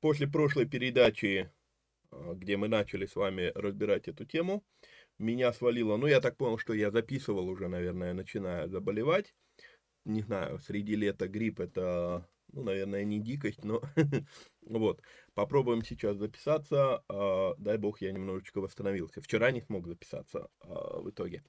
после прошлой передачи, а, где мы начали с вами разбирать эту тему, меня свалило, ну, я так понял, что я записывал уже, наверное, начиная заболевать. Не знаю, среди лета грипп это, ну, наверное, не дикость, но вот. Попробуем сейчас записаться. А, дай бог, я немножечко восстановился. Вчера не смог записаться а, в итоге.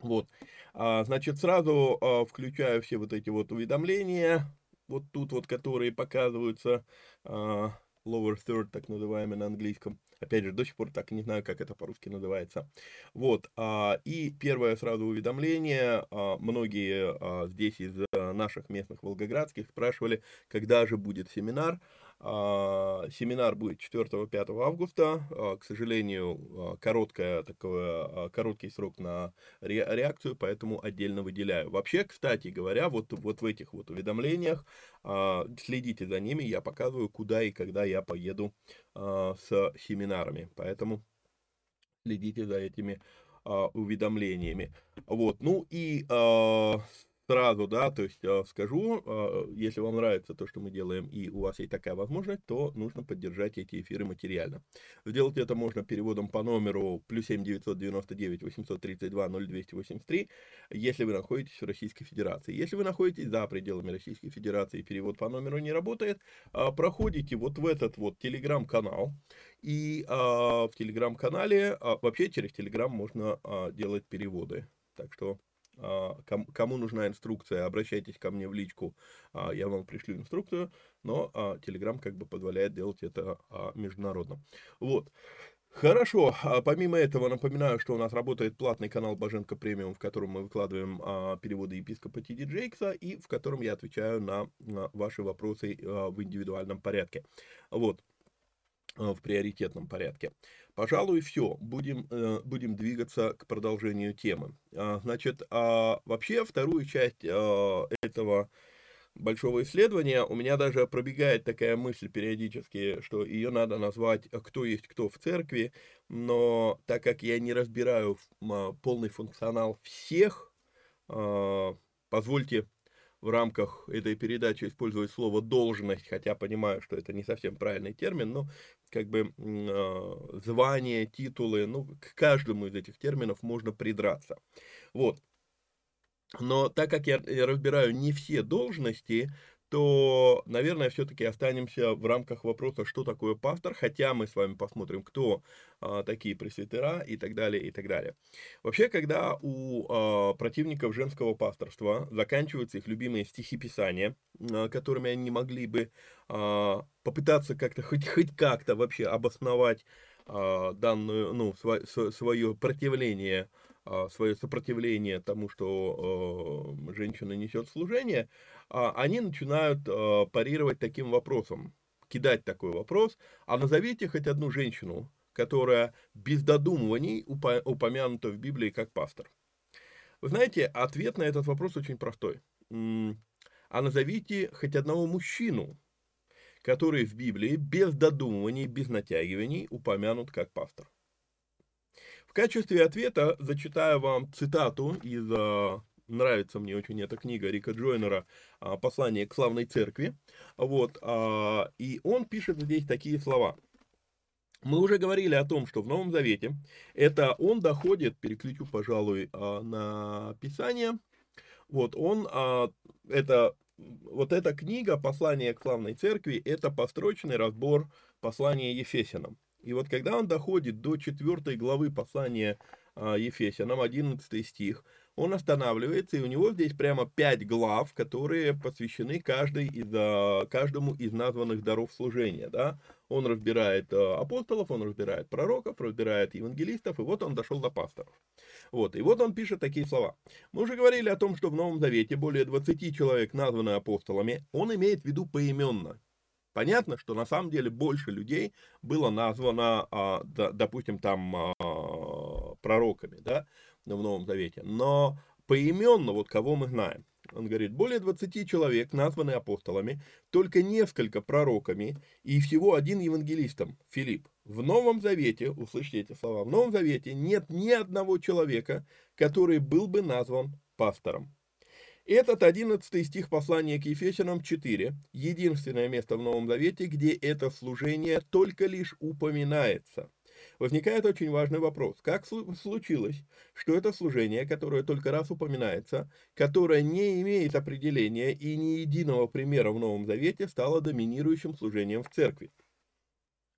Вот, значит, сразу включаю все вот эти вот уведомления, вот тут вот, которые показываются, uh, lower third, так называемый на английском. Опять же, до сих пор так не знаю, как это по-русски называется. Вот, uh, и первое сразу уведомление, uh, многие uh, здесь из наших местных волгоградских спрашивали, когда же будет семинар. А, семинар будет 4-5 августа. А, к сожалению, а, короткая, такой, короткий срок на реакцию, поэтому отдельно выделяю. Вообще, кстати говоря, вот, вот в этих вот уведомлениях следите за ними, я показываю, куда и когда я поеду с семинарами. Поэтому следите за этими уведомлениями. Вот, ну и сразу, да, то есть э, скажу, э, если вам нравится то, что мы делаем, и у вас есть такая возможность, то нужно поддержать эти эфиры материально. Сделать это можно переводом по номеру плюс 7 999 832 0283, если вы находитесь в Российской Федерации. Если вы находитесь за пределами Российской Федерации, перевод по номеру не работает, э, проходите вот в этот вот телеграм-канал, и в телеграм-канале, вообще через телеграм можно делать переводы. Так что а, кому нужна инструкция, обращайтесь ко мне в личку, а, я вам пришлю инструкцию, но Telegram как бы позволяет делать это международно. Вот. Хорошо, помимо этого напоминаю, что у нас работает платный канал Боженко Премиум, в котором мы выкладываем переводы епископа Тиди Джейкса и в котором я отвечаю на, на ваши вопросы в индивидуальном порядке. Вот, в приоритетном порядке. Пожалуй, все. Будем, э, будем двигаться к продолжению темы. А, значит, а, вообще вторую часть а, этого большого исследования у меня даже пробегает такая мысль периодически, что ее надо назвать «Кто есть кто в церкви», но так как я не разбираю полный функционал всех, позвольте в рамках этой передачи использовать слово «должность», хотя понимаю, что это не совсем правильный термин, но как бы э, звания, титулы, ну, к каждому из этих терминов можно придраться. Вот. Но так как я разбираю не все должности, то, наверное, все-таки останемся в рамках вопроса, что такое пастор, хотя мы с вами посмотрим, кто а, такие пресвитера и так далее, и так далее. Вообще, когда у а, противников женского пасторства заканчиваются их любимые стихи Писания, а, которыми они могли бы а, попытаться как-то, хоть, хоть как-то вообще обосновать а, данную, ну, сво, свое противление свое сопротивление тому, что э, женщина несет служение, а, они начинают парировать таким вопросом, кидать такой вопрос, а назовите хоть одну женщину, которая без додумываний упомянута в Библии как пастор. Вы знаете, ответ на этот вопрос очень простой. А назовите хоть одного мужчину, который в Библии без додумываний, без натягиваний упомянут как пастор. В качестве ответа зачитаю вам цитату из а, нравится мне очень эта книга Рика Джойнера а, «Послание к славной церкви». Вот, а, и он пишет здесь такие слова. Мы уже говорили о том, что в Новом Завете это он доходит, переключу, пожалуй, на Писание. Вот он, это, вот эта книга «Послание к славной церкви» это построчный разбор послания Ефесянам. И вот когда он доходит до 4 главы послания а, Ефесянам, 11 стих, он останавливается, и у него здесь прямо 5 глав, которые посвящены каждой из, а, каждому из названных даров служения. Да? Он разбирает а, апостолов, он разбирает пророков, разбирает евангелистов, и вот он дошел до пасторов. Вот, и вот он пишет такие слова. Мы уже говорили о том, что в Новом Завете более 20 человек названы апостолами. Он имеет в виду поименно. Понятно, что на самом деле больше людей было названо, а, допустим, там а, пророками, да, в Новом Завете, но поименно, вот кого мы знаем. Он говорит, более 20 человек названы апостолами, только несколько пророками и всего один евангелистом, Филипп. В Новом Завете, услышите эти слова, в Новом Завете нет ни одного человека, который был бы назван пастором. Этот 11 стих послания к Ефесянам 4, единственное место в Новом Завете, где это служение только лишь упоминается. Возникает очень важный вопрос. Как случилось, что это служение, которое только раз упоминается, которое не имеет определения и ни единого примера в Новом Завете, стало доминирующим служением в церкви?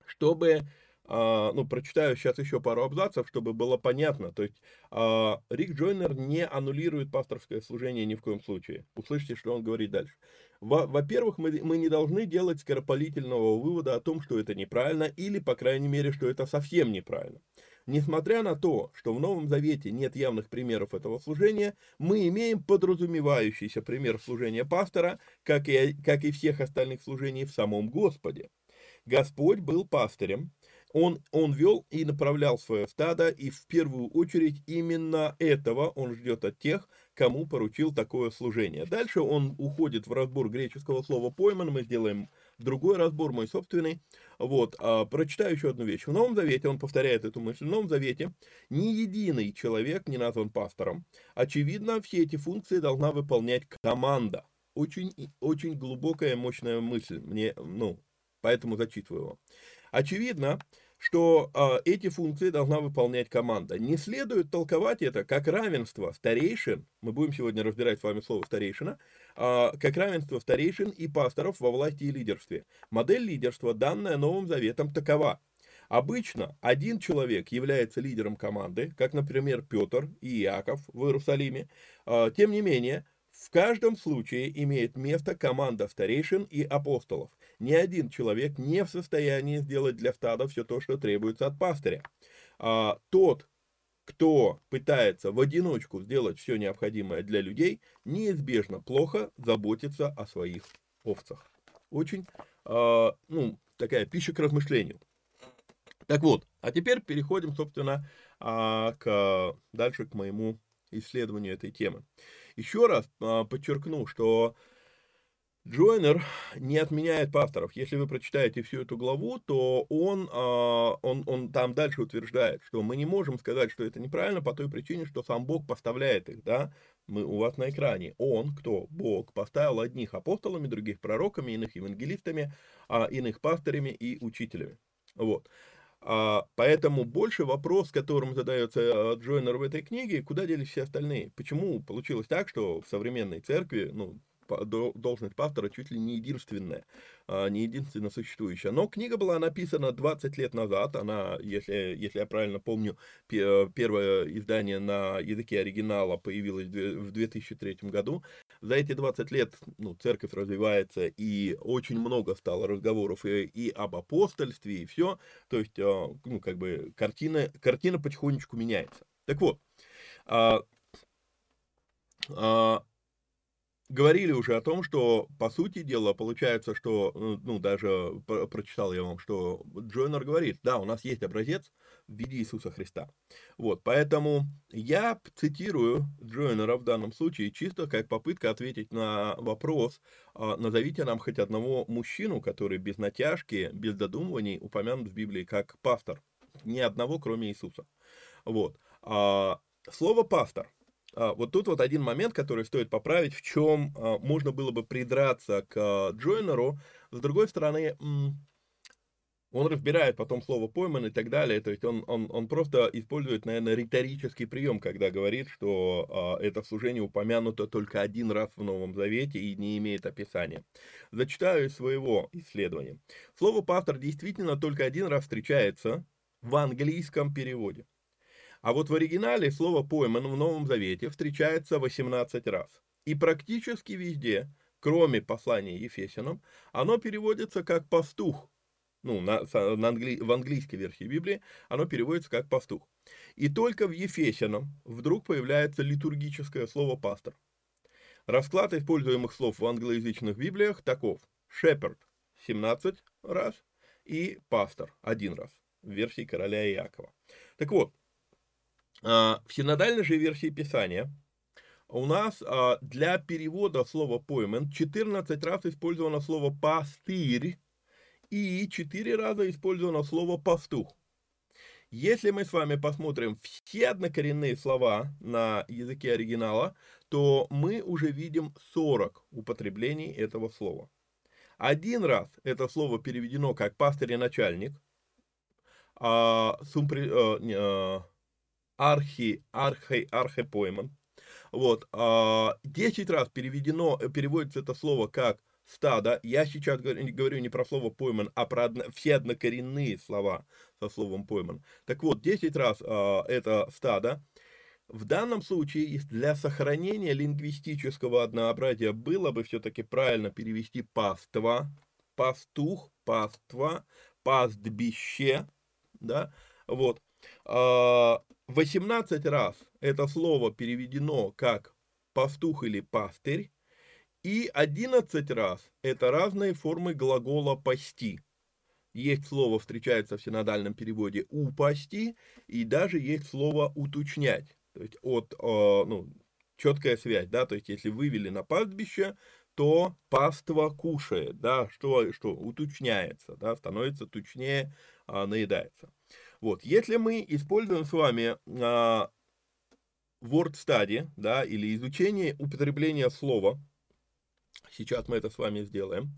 Чтобы ну, прочитаю сейчас еще пару абзацев, чтобы было понятно. То есть а, Рик Джойнер не аннулирует пасторское служение ни в коем случае. Услышите, что он говорит дальше. Во-первых, мы, мы не должны делать скоропалительного вывода о том, что это неправильно, или, по крайней мере, что это совсем неправильно. Несмотря на то, что в Новом Завете нет явных примеров этого служения, мы имеем подразумевающийся пример служения пастора, как и, как и всех остальных служений в самом Господе. Господь был пастырем, он, он вел и направлял свое стадо, и в первую очередь именно этого он ждет от тех, кому поручил такое служение. Дальше он уходит в разбор греческого слова «пойман», мы сделаем другой разбор, мой собственный. Вот, а, прочитаю еще одну вещь. В Новом Завете, он повторяет эту мысль, в Новом Завете ни единый человек не назван пастором. Очевидно, все эти функции должна выполнять команда. Очень, очень глубокая, мощная мысль. Мне, ну, поэтому зачитываю его. Очевидно, что э, эти функции должна выполнять команда. Не следует толковать это как равенство старейшин, мы будем сегодня разбирать с вами слово старейшина, э, как равенство старейшин и пасторов во власти и лидерстве. Модель лидерства, данная Новым Заветом, такова. Обычно один человек является лидером команды, как, например, Петр и Иаков в Иерусалиме. А, тем не менее, в каждом случае имеет место команда старейшин и апостолов. Ни один человек не в состоянии сделать для стада все то, что требуется от пастыря. А, тот, кто пытается в одиночку сделать все необходимое для людей, неизбежно плохо заботится о своих овцах. Очень, э, ну, такая пища к размышлению. Так вот, а теперь переходим, собственно, э, к, дальше к моему исследованию этой темы. Еще раз э, подчеркну, что Джойнер не отменяет пасторов. Если вы прочитаете всю эту главу, то он, а, он, он там дальше утверждает, что мы не можем сказать, что это неправильно по той причине, что сам Бог поставляет их, да, мы, у вас на экране. Он, кто? Бог, поставил одних апостолами, других пророками, иных евангелистами, а иных пастырями и учителями. Вот. А, поэтому больше вопрос, которым задается а, Джойнер в этой книге, куда делись все остальные? Почему получилось так, что в современной церкви, ну, должность пастора чуть ли не единственная, а, не единственно существующая. Но книга была написана 20 лет назад, она, если, если я правильно помню, первое издание на языке оригинала появилось в 2003 году. За эти 20 лет ну, церковь развивается, и очень много стало разговоров и, и об апостольстве, и все. То есть, а, ну, как бы, картина, картина потихонечку меняется. Так вот, а, говорили уже о том, что, по сути дела, получается, что, э, ну, даже прочитал я вам, что Джойнер говорит, да, у нас есть образец в виде Иисуса Христа. Вот, поэтому я цитирую Джойнера в данном случае чисто как попытка ответить на вопрос, а, назовите нам хоть одного мужчину, который без натяжки, без додумываний упомянут в Библии как пастор. Ни одного, кроме Иисуса. Вот. А, слово «пастор» вот тут вот один момент, который стоит поправить, в чем а, можно было бы придраться к а, Джойнеру. С другой стороны, он разбирает потом слово пойман и так далее, то есть он, он, он просто использует, наверное, риторический прием, когда говорит, что это служение упомянуто только один раз в Новом Завете и не имеет описания. Зачитаю из своего исследования. Слово «пастор» действительно только один раз встречается в английском переводе. А вот в оригинале слово «пойман» в Новом Завете встречается 18 раз. И практически везде, кроме послания Ефесянам, оно переводится как «пастух». Ну, на, на англи, в английской версии Библии оно переводится как «пастух». И только в Ефесянам вдруг появляется литургическое слово «пастор». Расклад используемых слов в англоязычных Библиях таков. «Shepherd» 17 раз и «пастор» один раз в версии короля Иакова. Так вот, в синодальной же версии Писания у нас а, для перевода слова поймен 14 раз использовано слово пастырь и 4 раза использовано слово пастух. Если мы с вами посмотрим все однокоренные слова на языке оригинала, то мы уже видим 40 употреблений этого слова. Один раз это слово переведено как пастырь и начальник, а, сумпри, а, архи, архи, архипойман. Вот, а, 10 раз переведено, переводится это слово как стадо. Я сейчас говорю не про слово пойман, а про одно, все однокоренные слова со словом пойман. Так вот, 10 раз а, это стадо. В данном случае для сохранения лингвистического однообразия было бы все-таки правильно перевести паства, пастух, паства, пастбище, да, вот. 18 а, раз это слово переведено как пастух или пастырь, и 11 раз это разные формы глагола пасти. Есть слово, встречается в синодальном переводе упасти, и даже есть слово уточнять. То есть от, а, ну, четкая связь, да, то есть если вывели на пастбище, то паства кушает, да, что, что уточняется, да, становится тучнее, а, наедается. Вот, если мы используем с вами а, word study, да, или изучение употребления слова, сейчас мы это с вами сделаем,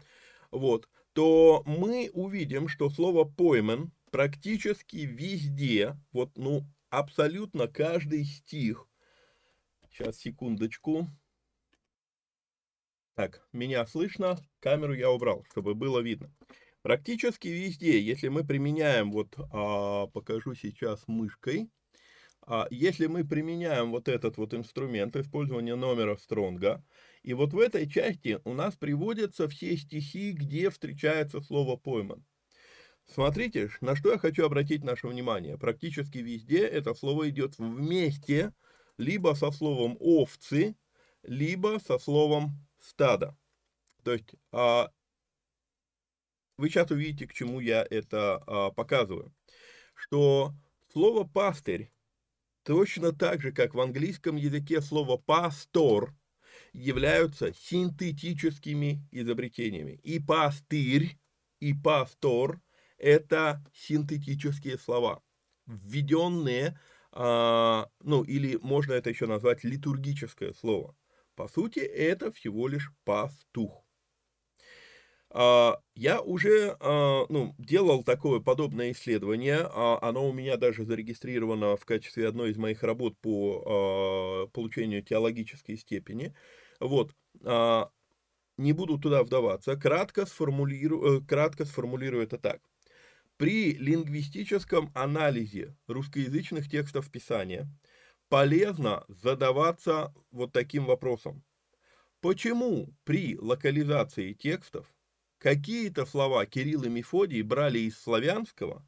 вот, то мы увидим, что слово поймен практически везде, вот, ну, абсолютно каждый стих, сейчас, секундочку, так, меня слышно, камеру я убрал, чтобы было видно. Практически везде, если мы применяем, вот а, покажу сейчас мышкой, а, если мы применяем вот этот вот инструмент использования номера стронга, и вот в этой части у нас приводятся все стихи, где встречается слово пойман. Смотрите, на что я хочу обратить наше внимание. Практически везде это слово идет вместе, либо со словом овцы, либо со словом стада. То есть а, вы сейчас увидите, к чему я это а, показываю. Что слово пастырь точно так же, как в английском языке слово пастор являются синтетическими изобретениями. И пастырь, и пастор – это синтетические слова, введенные, а, ну или можно это еще назвать литургическое слово. По сути, это всего лишь пастух. А, я уже а, ну, делал такое подобное исследование, а, оно у меня даже зарегистрировано в качестве одной из моих работ по получению теологической степени. Вот, не буду туда вдаваться, кратко сформулирую, э, кратко сформулирую это так. При лингвистическом анализе русскоязычных текстов Писания полезно задаваться вот таким вопросом. Почему при локализации текстов Какие-то слова Кирилл и Мефодий брали из славянского,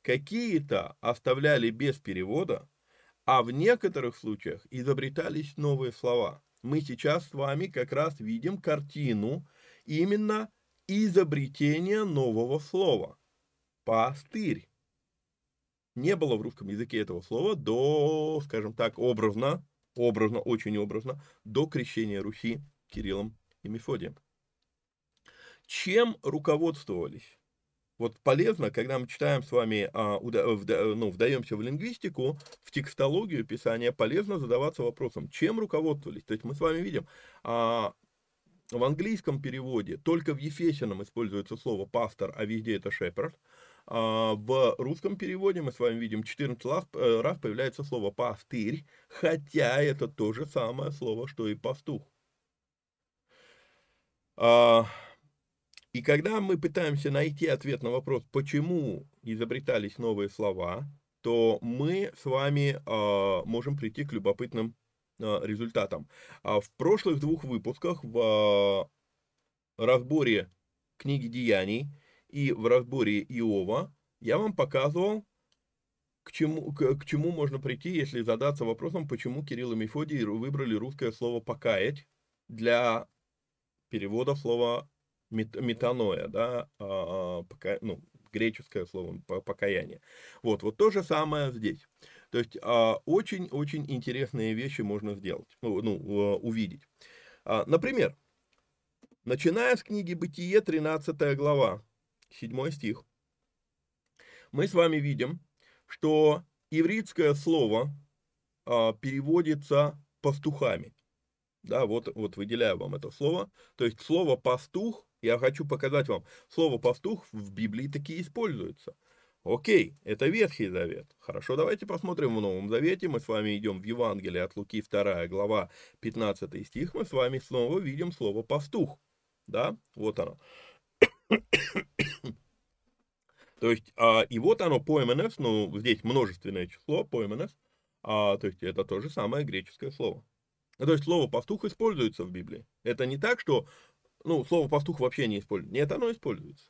какие-то оставляли без перевода, а в некоторых случаях изобретались новые слова. Мы сейчас с вами как раз видим картину именно изобретения нового слова. Пастырь. Не было в русском языке этого слова до, скажем так, образно, образно, очень образно, до крещения Руси Кириллом и Мефодием чем руководствовались? Вот полезно, когда мы читаем с вами, а, уда, вда, ну, вдаемся в лингвистику, в текстологию писания, полезно задаваться вопросом, чем руководствовались. То есть мы с вами видим, а, в английском переводе только в Ефесином используется слово пастор, а везде это shepherd. А в русском переводе мы с вами видим 14 раз, э, раз появляется слово пастырь, хотя это то же самое слово, что и пастух. А, и когда мы пытаемся найти ответ на вопрос, почему изобретались новые слова, то мы с вами э, можем прийти к любопытным э, результатам. А в прошлых двух выпусках в э, разборе книги Деяний и в разборе Иова я вам показывал, к чему, к, к чему можно прийти, если задаться вопросом, почему Кирилл и Мефодий выбрали русское слово «покаять» для перевода слова метаноя, да, а, пока, ну, греческое слово покаяние. Вот, вот то же самое здесь. То есть очень-очень а, интересные вещи можно сделать, ну, ну увидеть. А, например, начиная с книги Бытие, 13 глава, 7 стих, мы с вами видим, что ивритское слово переводится пастухами. Да, вот, вот выделяю вам это слово. То есть слово пастух я хочу показать вам, слово «пастух» в Библии таки используется. Окей, это Ветхий Завет. Хорошо, давайте посмотрим в Новом Завете. Мы с вами идем в Евангелие от Луки 2 глава 15 стих. Мы с вами снова видим слово «пастух». Да, вот оно. То есть, а, и вот оно, поименес, ну, здесь множественное число, поименес, а, то есть это то же самое греческое слово. То есть слово «пастух» используется в Библии. Это не так, что ну, слово пастух вообще не используется. Нет, оно используется.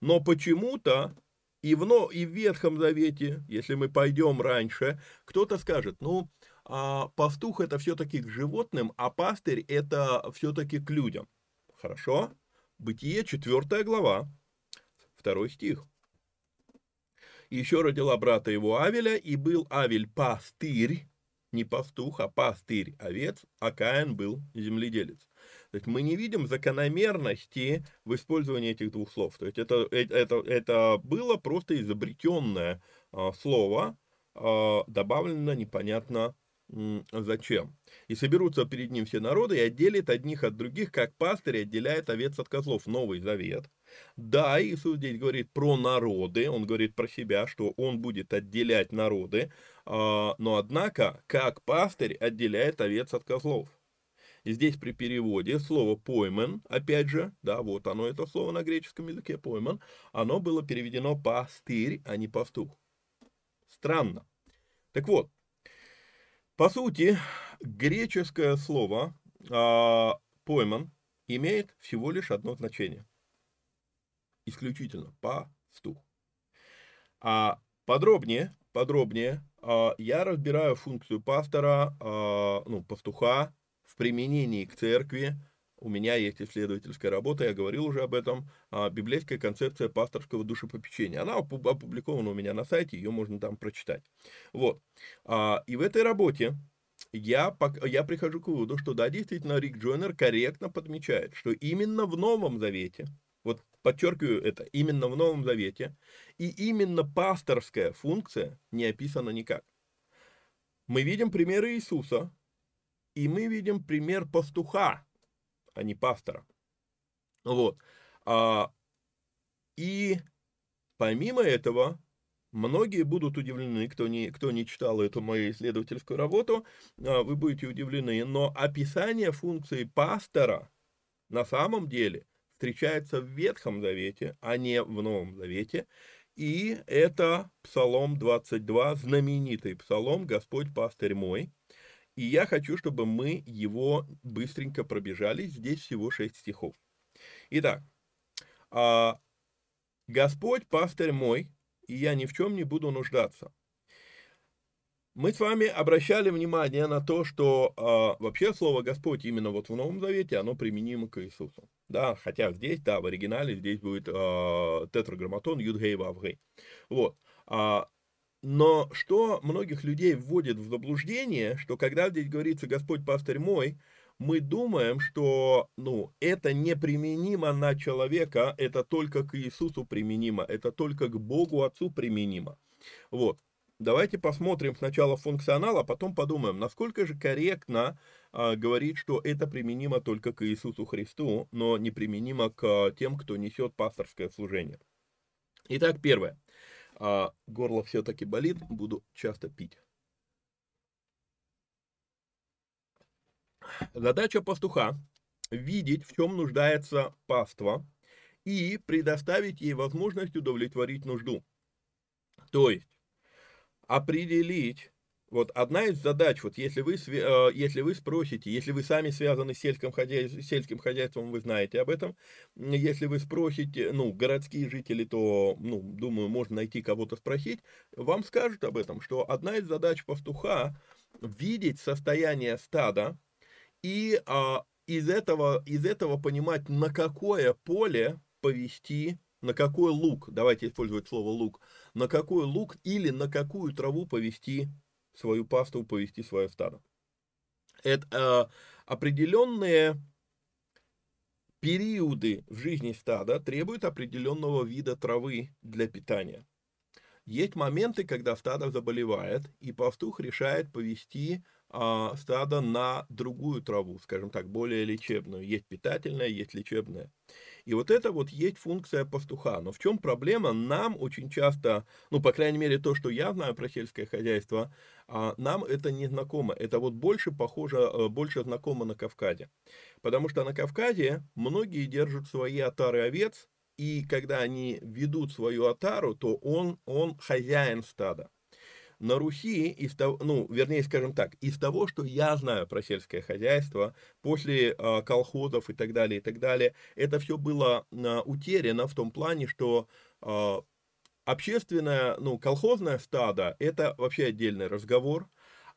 Но почему-то и в, но, и в Ветхом Завете, если мы пойдем раньше, кто-то скажет, ну, а пастух это все-таки к животным, а пастырь это все-таки к людям. Хорошо? Бытие, 4 глава, 2 стих. Еще родила брата его Авеля, и был Авель пастырь, не пастух, а пастырь овец, а Каин был земледелец. То есть мы не видим закономерности в использовании этих двух слов. То есть это, э, это, это было просто изобретенное а, слово, а, добавлено непонятно зачем. И соберутся перед ним все народы и отделит одних от других, как пастырь отделяет овец от козлов. Новый завет. Да, Иисус здесь говорит про народы, он говорит про себя, что он будет отделять народы, а, но однако, как пастырь отделяет овец от козлов. Здесь при переводе слово пойман, опять же, да, вот оно, это слово на греческом языке пойман, оно было переведено пастырь, а не пастух. Странно. Так вот, по сути, греческое слово э, пойман имеет всего лишь одно значение. Исключительно пастух. А подробнее, подробнее а, я разбираю функцию пастора, а, ну, пастуха в применении к церкви. У меня есть исследовательская работа, я говорил уже об этом, а, библейская концепция пасторского душепопечения. Она опубликована у меня на сайте, ее можно там прочитать. Вот. И в этой работе я, я прихожу к выводу, что да, действительно, Рик Джойнер корректно подмечает, что именно в Новом Завете, вот подчеркиваю это, именно в Новом Завете, и именно пасторская функция не описана никак. Мы видим примеры Иисуса, и мы видим пример пастуха, а не пастора. Вот. А, и помимо этого, многие будут удивлены, кто не, кто не читал эту мою исследовательскую работу, а, вы будете удивлены, но описание функции пастора на самом деле встречается в Ветхом Завете, а не в Новом Завете, и это Псалом 22, знаменитый Псалом «Господь пастырь мой». И я хочу, чтобы мы его быстренько пробежали. Здесь всего 6 стихов. Итак, «А, «Господь пастырь мой, и я ни в чем не буду нуждаться». Мы с вами обращали внимание на то, что э, вообще слово Господь именно вот в Новом Завете, оно применимо к Иисусу. Да, хотя здесь, да, в оригинале здесь будет э, тетраграмматон Юдгей Вавгей. Вот. А, но что многих людей вводит в заблуждение, что когда здесь говорится «Господь пастырь мой», мы думаем, что ну, это неприменимо на человека, это только к Иисусу применимо, это только к Богу Отцу применимо. Вот. Давайте посмотрим сначала функционал, а потом подумаем, насколько же корректно а, говорить, что это применимо только к Иисусу Христу, но не применимо к тем, кто несет пасторское служение. Итак, первое. А, горло все-таки болит, буду часто пить. Задача пастуха – видеть, в чем нуждается паства, и предоставить ей возможность удовлетворить нужду. То есть, определить, вот одна из задач, вот если вы, э, если вы спросите, если вы сами связаны с сельским, хозяйством, сельским хозяйством, вы знаете об этом, если вы спросите, ну, городские жители, то, ну, думаю, можно найти кого-то спросить, вам скажут об этом, что одна из задач пастуха видеть состояние стада и а, из, этого, из этого понимать, на какое поле повести на какой лук, давайте использовать слово лук, на какой лук или на какую траву повести свою пасту, повести свое стадо. Это э, определенные периоды в жизни стада требуют определенного вида травы для питания. Есть моменты, когда стадо заболевает, и пастух решает повести а, стадо на другую траву, скажем так, более лечебную. Есть питательная, есть лечебная. И вот это вот есть функция пастуха. Но в чем проблема? Нам очень часто, ну, по крайней мере, то, что я знаю про сельское хозяйство, а, нам это не знакомо. Это вот больше похоже, э, больше знакомо на Кавказе. Потому что на Кавказе многие держат свои отары овец, и когда они ведут свою отару, то он, он хозяин стада на Руси, из того, ну, вернее, скажем так, из того, что я знаю про сельское хозяйство, после э, колхозов и так далее, и так далее, это все было э, утеряно в том плане, что э, общественное, ну, колхозное стадо, это вообще отдельный разговор,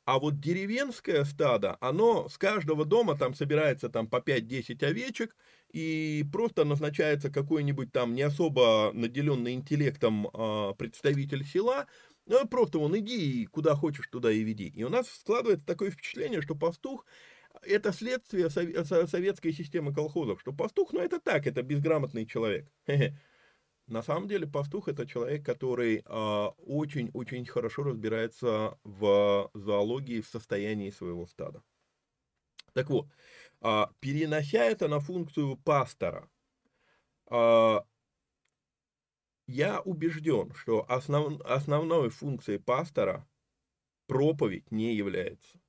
а вот деревенское стадо, оно с каждого дома там собирается там по 5-10 овечек, и просто назначается какой-нибудь там не особо наделенный интеллектом э, представитель села, ну, просто вон иди куда хочешь, туда и веди. И у нас складывается такое впечатление, что пастух это следствие советской системы колхозов, что пастух, ну это так, это безграмотный человек. На самом деле пастух это человек, который очень-очень а, хорошо разбирается в зоологии, в состоянии своего стада. Так вот, а, перенося это на функцию пастора, а, я убежден, что основ, основной функцией пастора проповедь не является.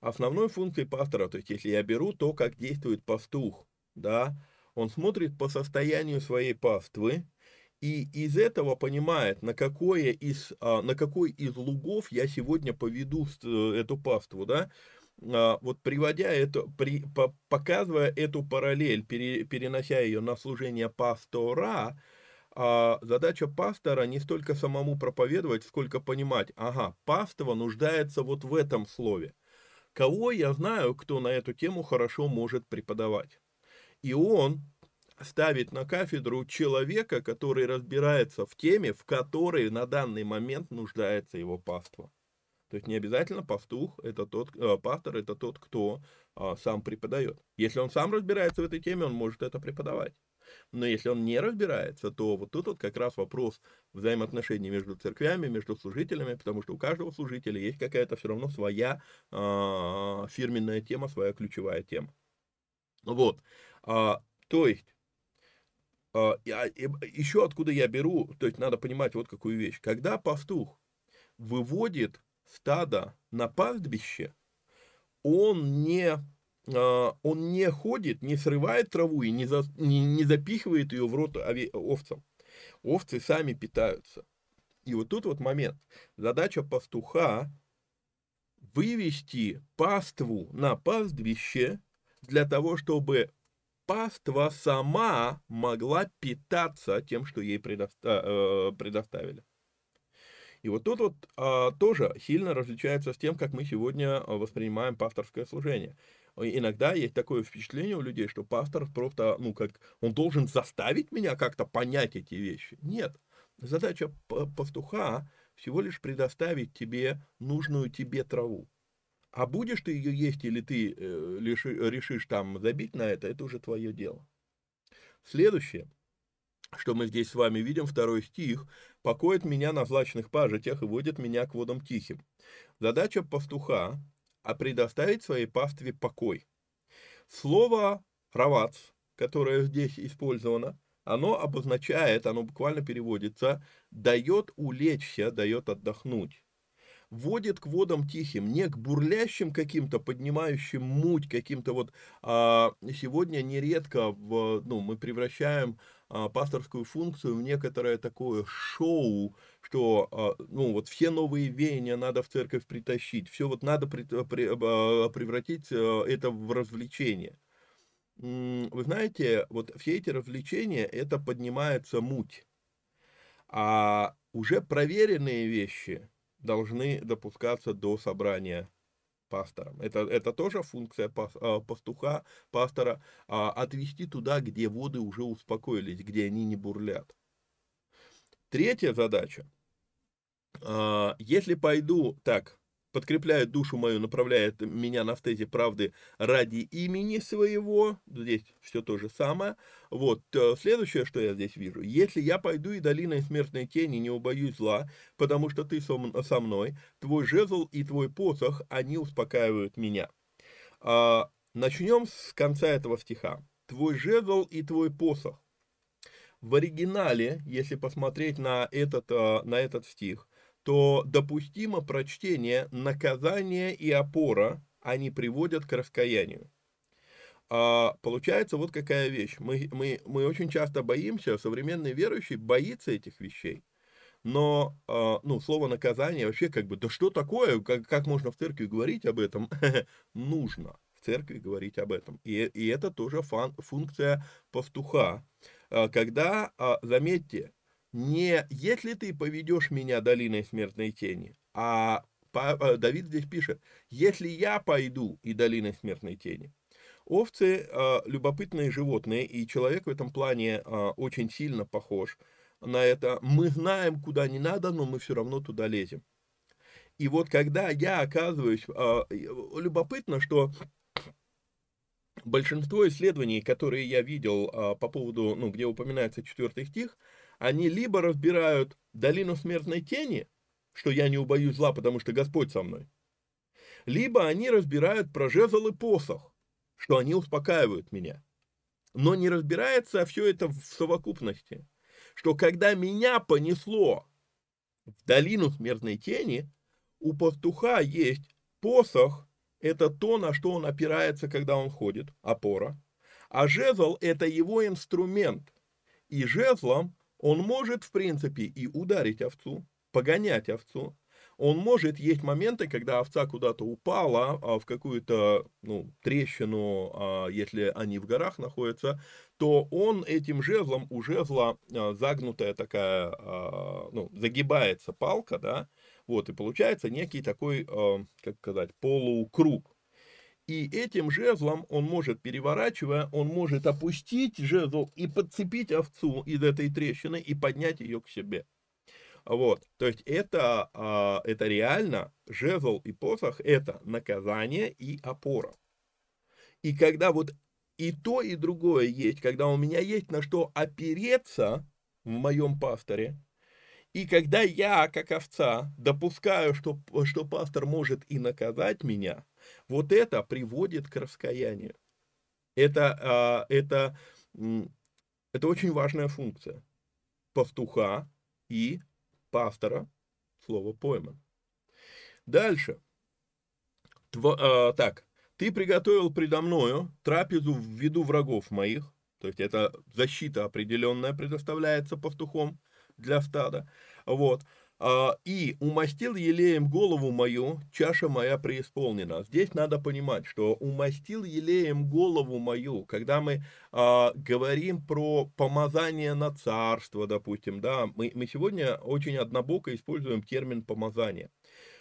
основной функцией пастора, то есть если я беру то, как действует пастух, да, он смотрит по состоянию своей паствы, и из этого понимает, на, какое из, а, на какой из лугов я сегодня поведу э, эту паству, да, а, вот приводя это, при, по, показывая эту параллель, пере, перенося ее на служение пастора, а, задача пастора не столько самому проповедовать, сколько понимать, ага, паства нуждается вот в этом слове. Кого я знаю, кто на эту тему хорошо может преподавать? И он ставить на кафедру человека, который разбирается в теме, в которой на данный момент нуждается его паства. То есть не обязательно пастух, это тот, э, пастор это тот, кто э, сам преподает. Если он сам разбирается в этой теме, он может это преподавать. Но если он не разбирается, то вот тут вот как раз вопрос взаимоотношений между церквями, между служителями, потому что у каждого служителя есть какая-то все равно своя э, фирменная тема, своя ключевая тема. Вот. А, то есть а, а, еще откуда я беру, то есть надо понимать вот какую вещь. Когда пастух выводит стадо на пастбище, он не, он не ходит, не срывает траву и не, за, не, не запихивает ее в рот овцам. Овцы сами питаются. И вот тут вот момент. Задача пастуха вывести паству на пастбище для того, чтобы паства сама могла питаться тем, что ей э, предоставили. И вот тут вот а, тоже сильно различается с тем, как мы сегодня воспринимаем пасторское служение. Иногда есть такое впечатление у людей, что пастор просто, ну, как, он должен заставить меня как-то понять эти вещи. Нет. Задача пастуха всего лишь предоставить тебе нужную тебе траву. А будешь ты ее есть или ты э, решишь там забить на это, это уже твое дело. Следующее, что мы здесь с вами видим, второй стих, «Покоит меня на злачных пажитях и водит меня к водам тихим». Задача пастуха – а предоставить своей пастве покой. Слово «равац», которое здесь использовано, оно обозначает, оно буквально переводится «дает улечься, дает отдохнуть» водит к водам тихим, не к бурлящим каким-то, поднимающим муть каким-то вот. А сегодня нередко в, ну, мы превращаем пасторскую функцию в некоторое такое шоу, что а, ну, вот все новые веяния надо в церковь притащить, все вот надо а, превратить а, это в развлечение. Вы знаете, вот все эти развлечения, это поднимается муть. А уже проверенные вещи, должны допускаться до собрания пастором. Это, это тоже функция а, пастуха, пастора, а, отвести туда, где воды уже успокоились, где они не бурлят. Третья задача. А, если пойду так, подкрепляет душу мою, направляет меня на стезе правды ради имени своего. Здесь все то же самое. Вот, э, следующее, что я здесь вижу. Если я пойду и долиной смертной тени, не убоюсь зла, потому что ты со мной, твой жезл и твой посох, они успокаивают меня. А, начнем с конца этого стиха. Твой жезл и твой посох. В оригинале, если посмотреть на этот, э, на этот стих, то допустимо прочтение наказания и опора, они приводят к раскаянию. А, получается вот какая вещь. Мы, мы, мы очень часто боимся, современный верующий боится этих вещей. Но, а, ну, слово наказание вообще как бы, да что такое, как, как можно в церкви говорить об этом? Нужно в церкви говорить об этом. И, и это тоже фан, функция пастуха. А, когда, а, заметьте, не если ты поведешь меня долиной смертной тени, а э, Давид здесь пишет, если я пойду и долиной смертной тени. Овцы э, любопытные животные, и человек в этом плане э, очень сильно похож на это. Мы знаем, куда не надо, но мы все равно туда лезем. И вот когда я оказываюсь, э, любопытно, что большинство исследований, которые я видел э, по поводу, ну, где упоминается четвертый стих, они либо разбирают долину смертной тени, что я не убоюсь зла, потому что Господь со мной, либо они разбирают про жезл и посох, что они успокаивают меня. Но не разбирается все это в совокупности, что когда меня понесло в долину смертной тени, у пастуха есть посох это то, на что он опирается, когда он ходит, опора. А жезл – это его инструмент. И жезлом он может, в принципе, и ударить овцу, погонять овцу. Он может, есть моменты, когда овца куда-то упала а в какую-то ну, трещину, а если они в горах находятся, то он этим жезлом, у жезла а, загнутая такая, а, ну, загибается палка, да, вот, и получается некий такой, а, как сказать, полукруг. И этим жезлом он может, переворачивая, он может опустить жезл и подцепить овцу из этой трещины и поднять ее к себе. Вот, то есть это, а, это реально жезл и посох – это наказание и опора. И когда вот и то, и другое есть, когда у меня есть на что опереться в моем пасторе, и когда я, как овца, допускаю, что, что пастор может и наказать меня, вот это приводит к раскаянию. Это, а, это, это очень важная функция пастуха и пастора, слово пойман. Дальше. Тво, а, так, ты приготовил предо мною трапезу в виду врагов моих, то есть это защита определенная предоставляется пастухом для стада, вот, и умастил елеем голову мою, чаша моя преисполнена. Здесь надо понимать, что умастил елеем голову мою, когда мы а, говорим про помазание на царство, допустим, да, мы, мы сегодня очень однобоко используем термин помазание.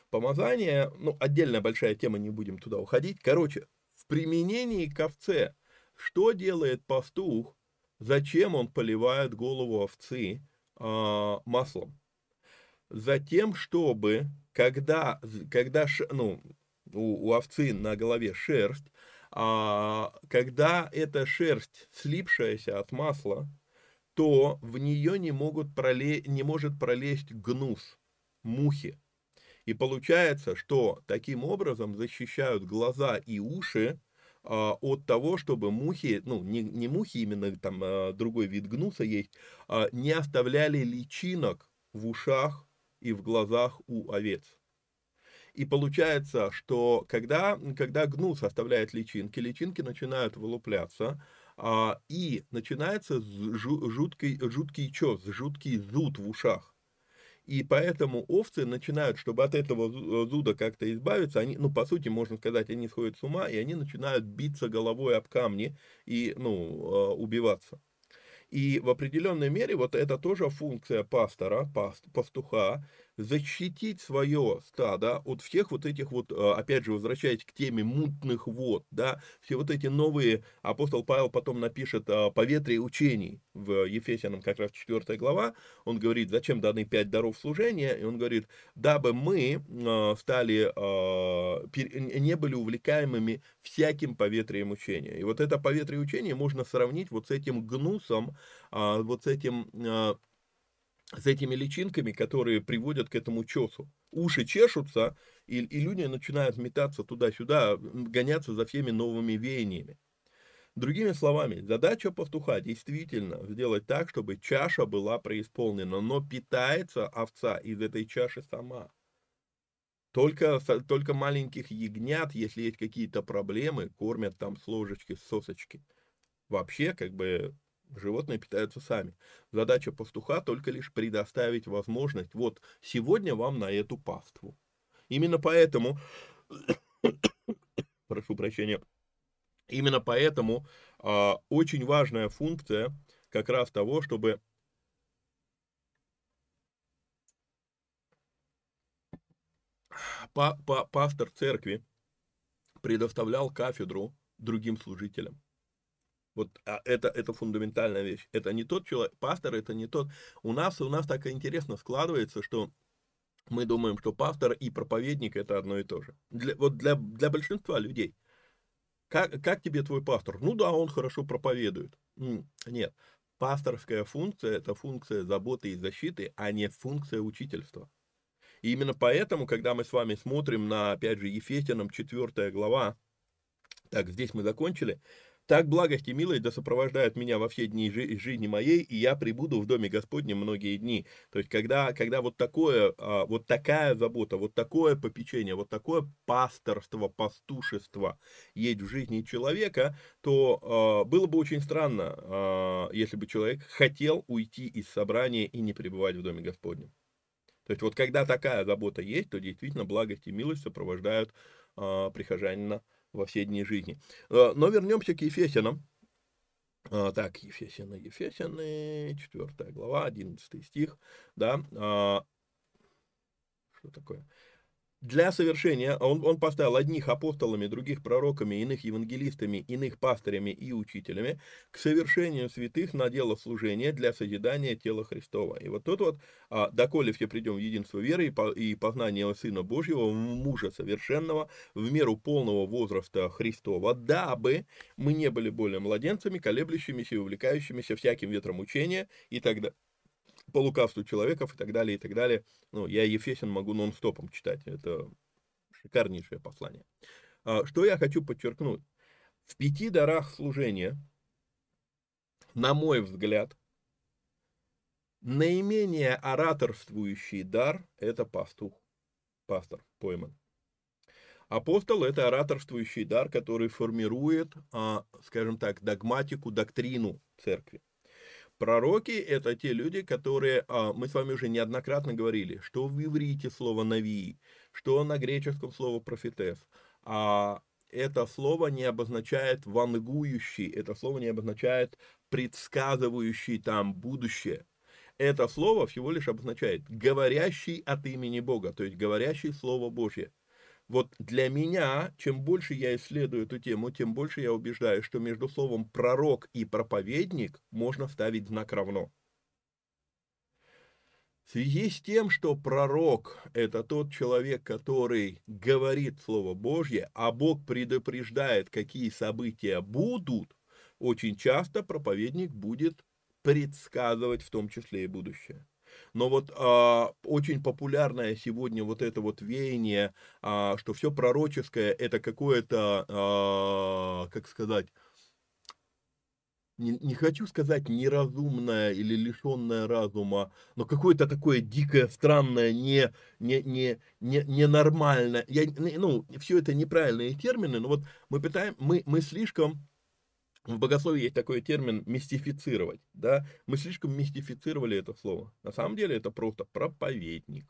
Помазание, ну, отдельная большая тема, не будем туда уходить. Короче, в применении к овце, что делает пастух, зачем он поливает голову овцы а, маслом? Затем, чтобы, когда, когда ну, у, у овцы на голове шерсть, а когда эта шерсть, слипшаяся от масла, то в нее не, могут проле... не может пролезть гнус, мухи. И получается, что таким образом защищают глаза и уши а, от того, чтобы мухи, ну, не, не мухи, именно там а, другой вид гнуса есть, а, не оставляли личинок в ушах и в глазах у овец. И получается, что когда, когда гнус оставляет личинки, личинки начинают вылупляться, а, и начинается жуткий, жуткий чес, жуткий зуд в ушах. И поэтому овцы начинают, чтобы от этого зуда как-то избавиться, они, ну, по сути, можно сказать, они сходят с ума, и они начинают биться головой об камни и, ну, а, убиваться. И в определенной мере вот это тоже функция пастора, пастуха, защитить свое стадо от всех вот этих вот, э, опять же, возвращаясь к теме мутных вод, да, все вот эти новые, апостол Павел потом напишет э, поветрие учений в Ефесянам, как раз 4 глава, он говорит, зачем даны пять даров служения, и он говорит, дабы мы э, стали, не были увлекаемыми всяким поветрием учения. И вот это поветрие учения можно сравнить вот с этим гнусом, вот с этим с этими личинками, которые приводят к этому чесу. Уши чешутся, и, и люди начинают метаться туда-сюда, гоняться за всеми новыми веяниями. Другими словами, задача пастуха действительно сделать так, чтобы чаша была преисполнена, но питается овца из этой чаши сама. Только, только маленьких ягнят, если есть какие-то проблемы, кормят там с ложечки, с сосочки. Вообще, как бы, животные питаются сами. Задача пастуха только лишь предоставить возможность, вот сегодня вам на эту паству. Именно поэтому, прошу прощения, именно поэтому а, очень важная функция как раз того, чтобы па па пастор церкви предоставлял кафедру другим служителям. Вот а это, это фундаментальная вещь. Это не тот человек, пастор это не тот. У нас, у нас так интересно складывается, что мы думаем, что пастор и проповедник это одно и то же. Для, вот для, для большинства людей. Как, как тебе твой пастор? Ну да, он хорошо проповедует. Нет. Пасторская функция – это функция заботы и защиты, а не функция учительства. И именно поэтому, когда мы с вами смотрим на, опять же, Ефесянам 4 глава, так, здесь мы закончили, Так благость и милость да сопровождают меня во все дни жи- жизни моей, и я прибуду в доме Господнем многие дни. То есть, когда, когда вот такое, а, вот такая забота, вот такое попечение, вот такое пасторство, пастушество есть в жизни человека, то а, было бы очень странно, а, если бы человек хотел уйти из собрания и не пребывать в доме Господнем. То есть, вот когда такая забота есть, то действительно благость и милость сопровождают прихожанина во все дни жизни. Э, но вернемся к Ефесянам. А, так, Ефесяны, Ефесяны, 4 глава, 11 стих, да, а, что такое? Для совершения он, он поставил одних апостолами, других пророками, иных евангелистами, иных пастырями и учителями к совершению святых на дело служения для созидания тела Христова. И вот тут вот, а, доколе все придем в единство веры и, по, и познание Сына Божьего, мужа совершенного, в меру полного возраста Христова, дабы мы не были более младенцами, колеблющимися и увлекающимися всяким ветром учения и так далее по лукавству человеков и так далее, и так далее. Ну, я Ефесин могу нон-стопом читать, это шикарнейшее послание. А, что я хочу подчеркнуть? В пяти дарах служения, на мой взгляд, наименее ораторствующий дар – это пастух, пастор, пойман. Апостол – это ораторствующий дар, который формирует, а, скажем так, догматику, доктрину церкви. Пророки – это те люди, которые, а, мы с вами уже неоднократно говорили, что в иврите слово «навии», что на греческом слово «профитес». А это слово не обозначает вангующий, это слово не обозначает предсказывающий там будущее. Это слово всего лишь обозначает говорящий от имени Бога, то есть говорящий Слово Божье. Вот для меня, чем больше я исследую эту тему, тем больше я убеждаюсь, что между словом пророк и проповедник можно ставить знак равно. В связи с тем, что пророк – это тот человек, который говорит Слово Божье, а Бог предупреждает, какие события будут, очень часто проповедник будет предсказывать в том числе и будущее. Но вот а, очень популярное сегодня вот это вот веяние, а, что все пророческое это какое-то, а, как сказать, не, не хочу сказать неразумное или лишенное разума, но какое-то такое дикое, странное, не, не, не, не, ненормальное. Я, ну, все это неправильные термины, но вот мы пытаем, мы, мы слишком в богословии есть такой термин мистифицировать, да, мы слишком мистифицировали это слово. На самом деле это просто проповедник.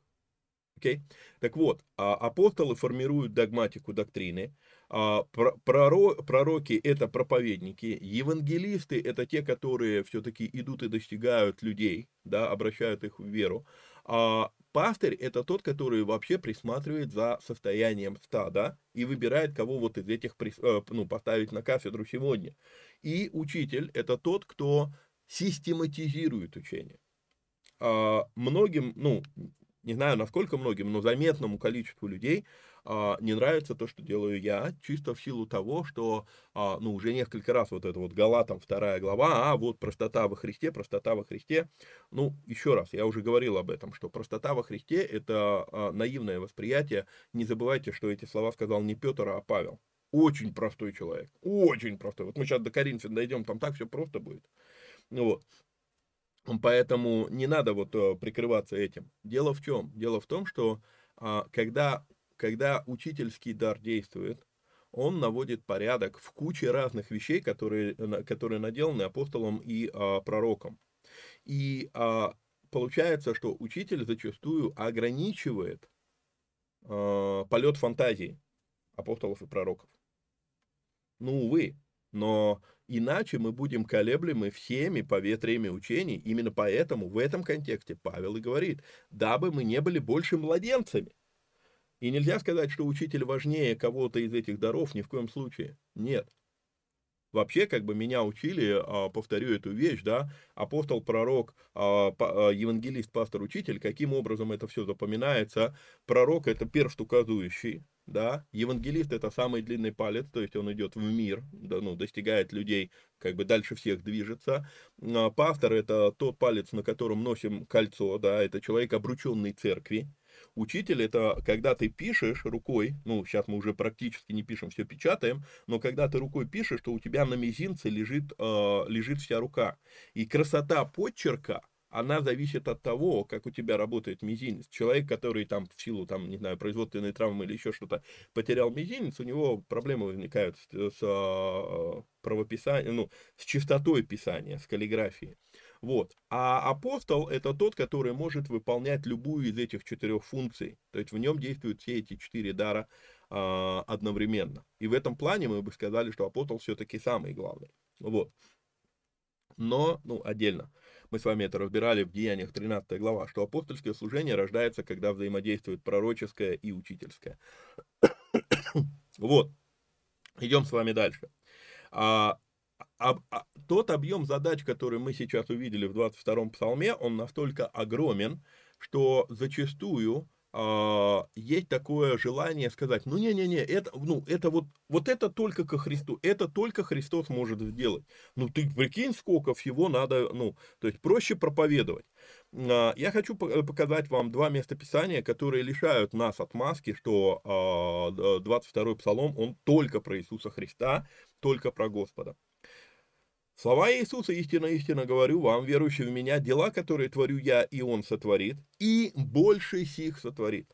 Okay? Так вот, а, апостолы формируют догматику доктрины, а, пророки – это проповедники, евангелисты – это те, которые все-таки идут и достигают людей, да, обращают их в веру, а пастырь – это тот, который вообще присматривает за состоянием стада и выбирает, кого вот из этих э, ну, поставить на кафедру сегодня. И учитель – это тот, кто систематизирует учение. А многим, ну, не знаю, насколько многим, но заметному количеству людей а, не нравится то, что делаю я, чисто в силу того, что, а, ну, уже несколько раз вот это вот Галатам вторая глава, а вот простота во Христе, простота во Христе. Ну, еще раз, я уже говорил об этом, что простота во Христе – это а, наивное восприятие. Не забывайте, что эти слова сказал не Петр, а Павел. Очень простой человек, очень простой. Вот мы сейчас до Коринфян дойдем, там так все просто будет. Ну вот. Поэтому не надо вот э, прикрываться этим. Дело в чем? Дело в том, что а, когда, когда учительский дар действует, он наводит порядок в куче разных вещей, которые, которые наделаны апостолом и а, пророком. И а, получается, что учитель зачастую ограничивает а, полет фантазии апостолов и пророков. Ну, увы, но иначе мы будем колеблемы всеми поветриями учений. Именно поэтому в этом контексте Павел и говорит, дабы мы не были больше младенцами. И нельзя сказать, что учитель важнее кого-то из этих даров, ни в коем случае. Нет. Вообще, как бы меня учили, а, повторю эту вещь, да, апостол, пророк, а, а, евангелист, пастор, учитель, каким образом это все запоминается. Пророк – это перст указующий, да, евангелист это самый длинный палец, то есть он идет в мир, да, ну, достигает людей, как бы дальше всех движется. Пастор это тот палец, на котором носим кольцо, да, это человек обрученный церкви. Учитель это когда ты пишешь рукой, ну, сейчас мы уже практически не пишем, все печатаем, но когда ты рукой пишешь, то у тебя на мизинце лежит, э, лежит вся рука. И красота подчерка, она зависит от того, как у тебя работает мизинец. Человек, который там в силу, там, не знаю, производственной травмы или еще что-то потерял мизинец, у него проблемы возникают с, с а, правописанием, ну, с чистотой писания, с каллиграфией. Вот. А апостол это тот, который может выполнять любую из этих четырех функций. То есть в нем действуют все эти четыре дара э, одновременно. И в этом плане мы бы сказали, что апостол все-таки самый главный. Вот. Но, ну, отдельно. Мы с вами это разбирали в Деяниях 13 глава, что апостольское служение рождается, когда взаимодействует пророческое и учительское. вот. Идем с вами дальше. А, а, а, тот объем задач, который мы сейчас увидели в 22-м псалме, он настолько огромен, что зачастую а, есть такое желание сказать, ну не-не-не, это, ну, это вот, вот это только ко Христу, это только Христос может сделать. Ну ты прикинь, сколько всего надо, ну, то есть проще проповедовать. А, я хочу показать вам два местописания, которые лишают нас от маски, что 22-й псалом, он только про Иисуса Христа, только про Господа. Слова Иисуса, истинно, истинно говорю вам, верующий в меня, дела, которые творю я, и он сотворит, и больше сих сотворит.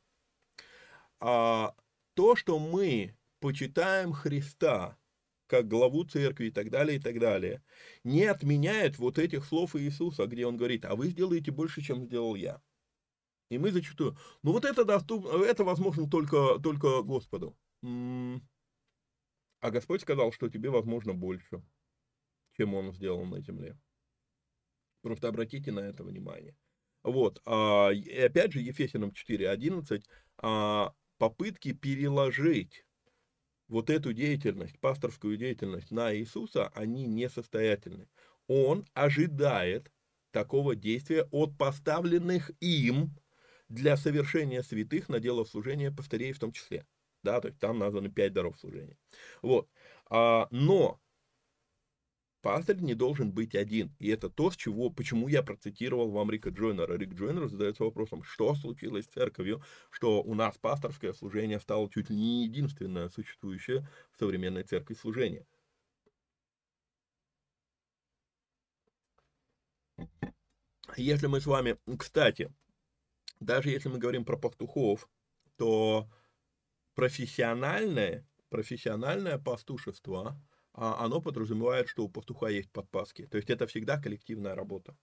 А то, что мы почитаем Христа, как главу церкви и так далее, и так далее, не отменяет вот этих слов Иисуса, где он говорит, а вы сделаете больше, чем сделал я. И мы зачастую, ну вот это доступно, это возможно только, только Господу. А Господь сказал, что тебе возможно больше чем он сделал на земле. Просто обратите на это внимание. Вот, а, и опять же, Ефесянам 4.11, а, попытки переложить вот эту деятельность, пасторскую деятельность на Иисуса, они несостоятельны. Он ожидает такого действия от поставленных им для совершения святых на дело служения пастырей в том числе. Да, то есть там названы пять даров служения. Вот. А, но пастырь не должен быть один. И это то, с чего, почему я процитировал вам Рика Джойнера. Рик Джойнер задается вопросом, что случилось с церковью, что у нас пасторское служение стало чуть ли не единственное существующее в современной церкви служение. Если мы с вами, кстати, даже если мы говорим про пастухов, то профессиональное, профессиональное пастушество – оно подразумевает, что у пастуха есть подпаски. То есть это всегда коллективная работа.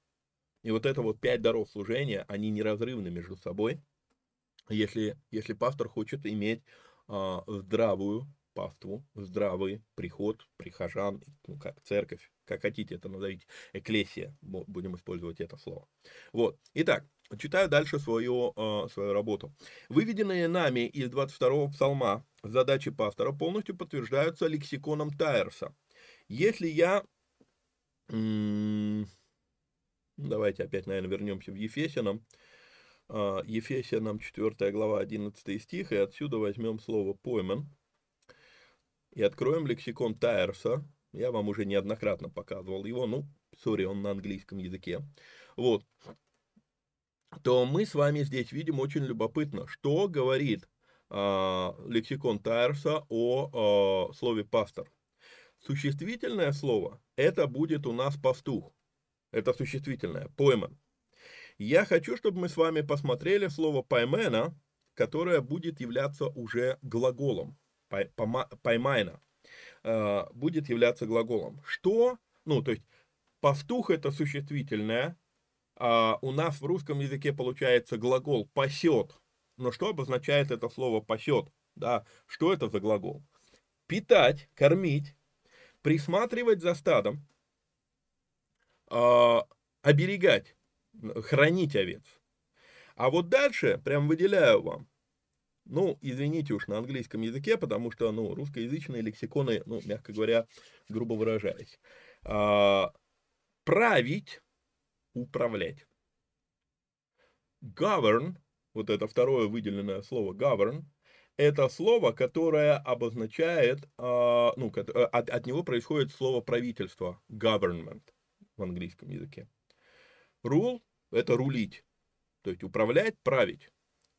И вот это вот пять даров служения, они неразрывны между собой. Если, если пастор хочет иметь а, здравую паству, здравый приход прихожан, ну как церковь, как хотите это назовите, эклесия, будем использовать это слово. Вот, итак, читаю дальше свою, а, свою работу. Выведенные нами из 22-го псалма задачи пастора полностью подтверждаются лексиконом Тайерса. Если я... Давайте опять, наверное, вернемся в Ефесянам. А, Ефесянам 4 глава 11 стих, и отсюда возьмем слово «пойман». И откроем лексикон Тайерса. Я вам уже неоднократно показывал его, ну, сори, он на английском языке. Вот. То мы с вами здесь видим очень любопытно, что говорит а, лексикон Тайерса о а, слове пастор. Существительное слово – это будет у нас пастух. Это существительное, пойман. Я хочу, чтобы мы с вами посмотрели слово поймена, которое будет являться уже глаголом. Поймайна а, будет являться глаголом. Что? Ну, то есть, пастух – это существительное, а у нас в русском языке получается глагол «пасет», но что обозначает это слово «пасет»? Да, что это за глагол? Питать, кормить, присматривать за стадом, э, оберегать, хранить овец. А вот дальше, прям выделяю вам, ну, извините уж на английском языке, потому что, ну, русскоязычные лексиконы, ну, мягко говоря, грубо выражаясь. Э, править, управлять. Govern вот это второе выделенное слово govern, это слово, которое обозначает, а, ну, э, от, от него происходит слово правительство, government в английском языке. Rule – это рулить, то есть управлять, править.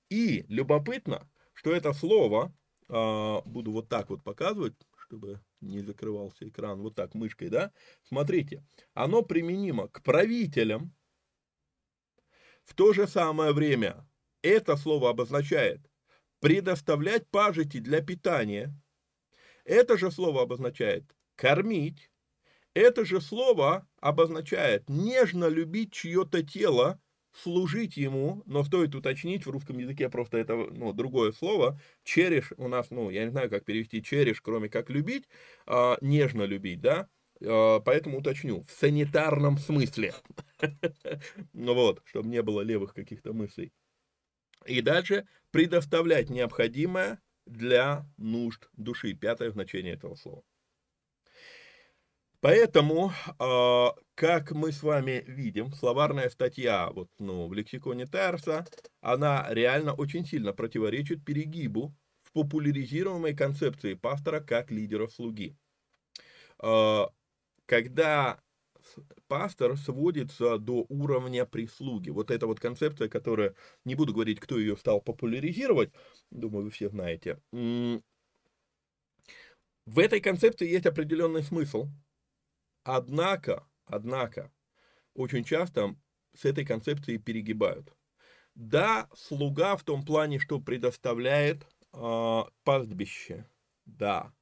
И любопытно, что это слово, а, буду вот так вот показывать, чтобы не закрывался экран, вот так мышкой, да? Смотрите, оно применимо к правителям. В то же самое время это слово обозначает предоставлять пажити для питания. Это же слово обозначает кормить. Это же слово обозначает нежно любить чье-то тело, служить ему, но стоит уточнить, в русском языке просто это ну, другое слово. Череш у нас, ну, я не знаю, как перевести череш, кроме как любить, а, нежно любить, да, а, поэтому уточню, в санитарном смысле. Ну вот, чтобы не было левых каких-то мыслей. И дальше предоставлять необходимое для нужд души. Пятое значение этого слова. Поэтому, а, как мы с вами видим, словарная статья вот, ну, в лексиконе Терса, она реально очень сильно противоречит перегибу в популяризируемой концепции пастора как лидера слуги. А, когда пастор сводится до уровня прислуги. Вот эта вот концепция, которая, не буду говорить, кто ее стал популяризировать, думаю, вы все знаете. В этой концепции есть определенный смысл. Однако, однако, очень часто с этой концепцией перегибают. Да, слуга в том плане, что предоставляет э, пастбище, да,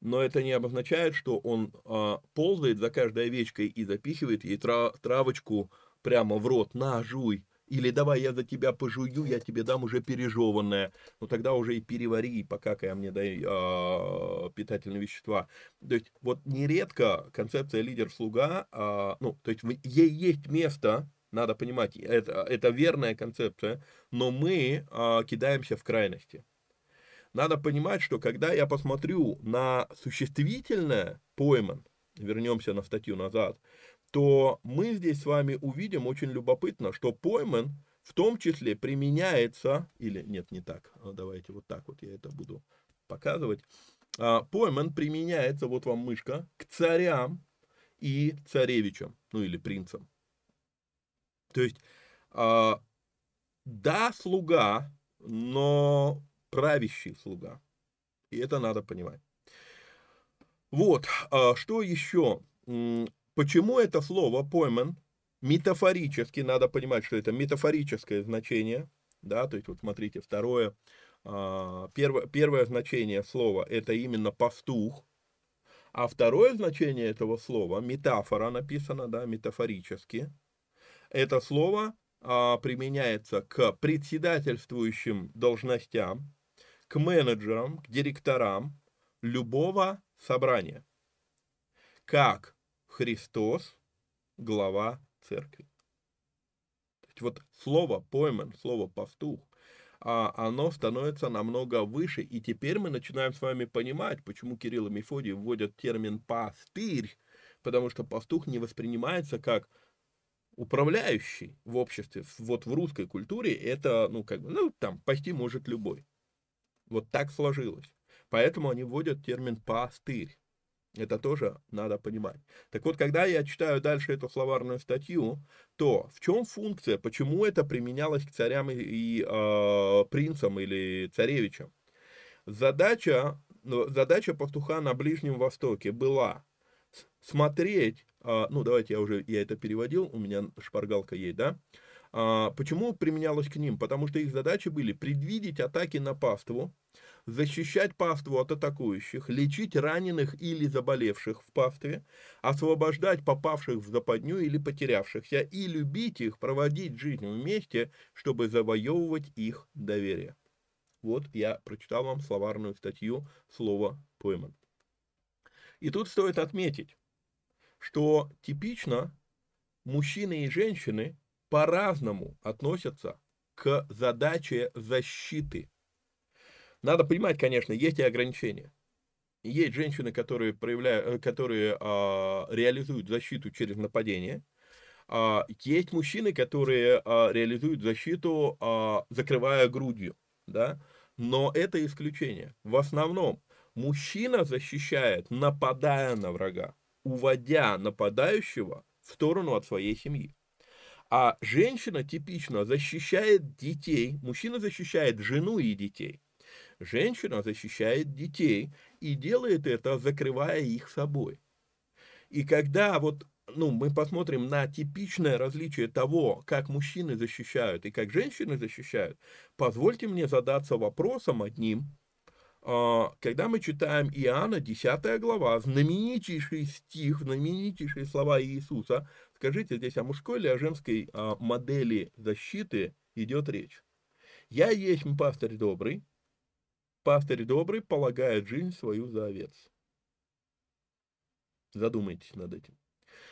но это не обозначает, что он а, ползает за каждой овечкой и запихивает ей тра травочку прямо в рот, на, жуй, или давай я за тебя пожую, я тебе дам уже пережеванное, ну тогда уже и перевари, и покакай, а мне дай а, питательные вещества. То есть вот нередко концепция лидер-слуга, а, ну то есть ей есть место, надо понимать, это, это верная концепция, но мы а, кидаемся в крайности. Надо понимать, что когда я посмотрю на существительное пойман, вернемся на статью назад, то мы здесь с вами увидим очень любопытно, что пойман в том числе применяется, или нет, не так, а давайте вот так вот я это буду показывать. А, пойман применяется, вот вам мышка, к царям и царевичам, ну или принцам. То есть, а, да, слуга, но правящий слуга. И это надо понимать. Вот, что еще? Почему это слово пойман? Метафорически, надо понимать, что это метафорическое значение, да, то есть вот смотрите, второе, а, первое, первое значение слова это именно пастух, а второе значение этого слова, метафора написано, да, метафорически, это слово а, применяется к председательствующим должностям, к менеджерам, к директорам любого собрания, как Христос, глава церкви. Вот слово пойман, слово пастух, а оно становится намного выше, и теперь мы начинаем с вами понимать, почему Кирилл и Мефодий вводят термин пастырь, потому что пастух не воспринимается как управляющий в обществе. Вот в русской культуре это, ну, как бы, ну, там, пасти может любой. Вот так сложилось. Поэтому они вводят термин «пастырь». Это тоже надо понимать. Так вот, когда я читаю дальше эту словарную статью, то в чем функция, почему это применялось к царям и, и э, принцам или царевичам? Задача, ну, задача пастуха на Ближнем Востоке была смотреть, э, ну давайте я уже, я это переводил, у меня шпаргалка есть, да, а, почему применялось к ним? Потому что их задачи были предвидеть атаки на паству, защищать паству от атакующих, лечить раненых или заболевших в пастве, освобождать попавших в западню или потерявшихся и любить их, проводить жизнь вместе, чтобы завоевывать их доверие. Вот я прочитал вам словарную статью слова «пойман». И тут стоит отметить, что типично мужчины и женщины по-разному относятся к задаче защиты. Надо понимать, конечно, есть и ограничения. Есть женщины, которые, проявляют, э, которые а, реализуют защиту через нападение. А, есть мужчины, которые а, реализуют защиту, а, закрывая грудью. Да? Но это исключение. В основном мужчина защищает, нападая на врага, уводя нападающего в сторону от своей семьи. А женщина типично защищает детей, мужчина защищает жену и детей. Женщина защищает детей и делает это, закрывая их собой. И когда вот ну, мы посмотрим на типичное различие того, как мужчины защищают и как женщины защищают, позвольте мне задаться вопросом одним. А, когда мы читаем Иоанна, 10 глава, знаменитейший стих, знаменитейшие слова Иисуса, скажите, здесь о мужской или о женской а, модели защиты идет речь? «Я есть пастырь добрый, пастырь добрый полагает жизнь свою за овец». Задумайтесь над этим.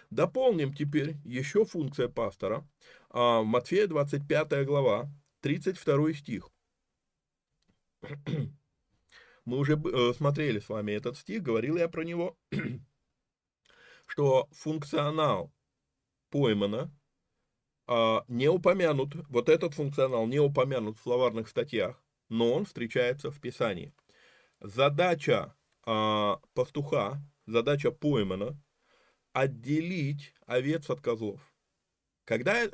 Дополним теперь еще функция пастора. А, Матфея 25 глава, 32 стих. Мы уже э, смотрели с вами этот стих, говорил я про него, что функционал поймана а, не упомянут, вот этот функционал не упомянут в словарных статьях, но он встречается в Писании. Задача а, пастуха, задача поймана отделить овец от козлов. Когда,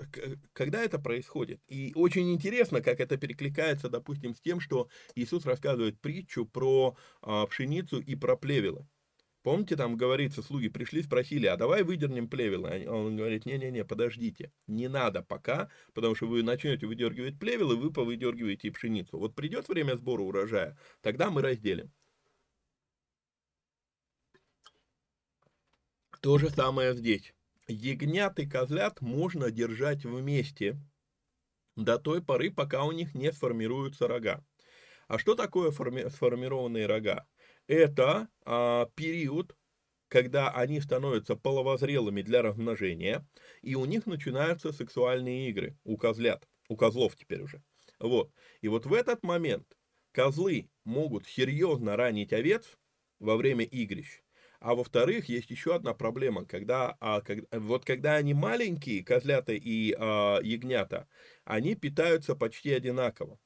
когда это происходит? И очень интересно, как это перекликается, допустим, с тем, что Иисус рассказывает притчу про а, пшеницу и про плевелы. Помните, там говорится, слуги пришли, спросили, а давай выдернем плевелы? Он говорит, не-не-не, подождите, не надо пока, потому что вы начнете выдергивать плевелы, вы повыдергиваете и пшеницу. Вот придет время сбора урожая, тогда мы разделим. То же самое здесь. Ягнят и козлят можно держать вместе до той поры, пока у них не сформируются рога. А что такое форми- сформированные рога? Это а, период, когда они становятся половозрелыми для размножения, и у них начинаются сексуальные игры, у козлят, у козлов теперь уже. Вот. И вот в этот момент козлы могут серьезно ранить овец во время игрищ, а во-вторых, есть еще одна проблема, когда, а, как, вот когда они маленькие, козлята и а, ягнята, они питаются почти одинаково.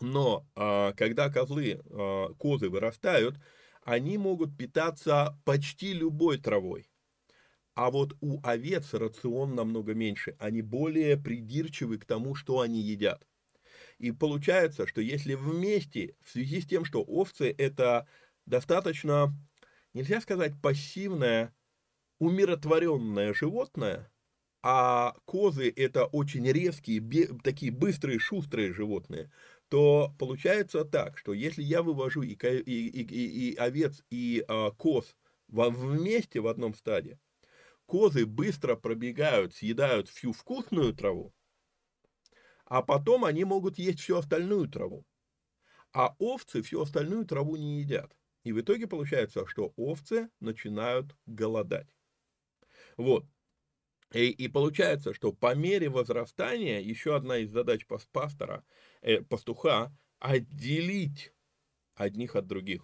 Но а, когда козлы, а, козы вырастают, они могут питаться почти любой травой. А вот у овец рацион намного меньше. Они более придирчивы к тому, что они едят. И получается, что если вместе, в связи с тем, что овцы это достаточно нельзя сказать пассивное, умиротворенное животное, а козы это очень резкие, такие быстрые, шустрые животные, то получается так, что если я вывожу и, и, и, и, овец, и а, коз вместе в одном стаде, козы быстро пробегают, съедают всю вкусную траву, а потом они могут есть всю остальную траву. А овцы всю остальную траву не едят. И в итоге получается, что овцы начинают голодать. Вот. И, и получается, что по мере возрастания, еще одна из задач пастора, э, пастуха, отделить одних от других.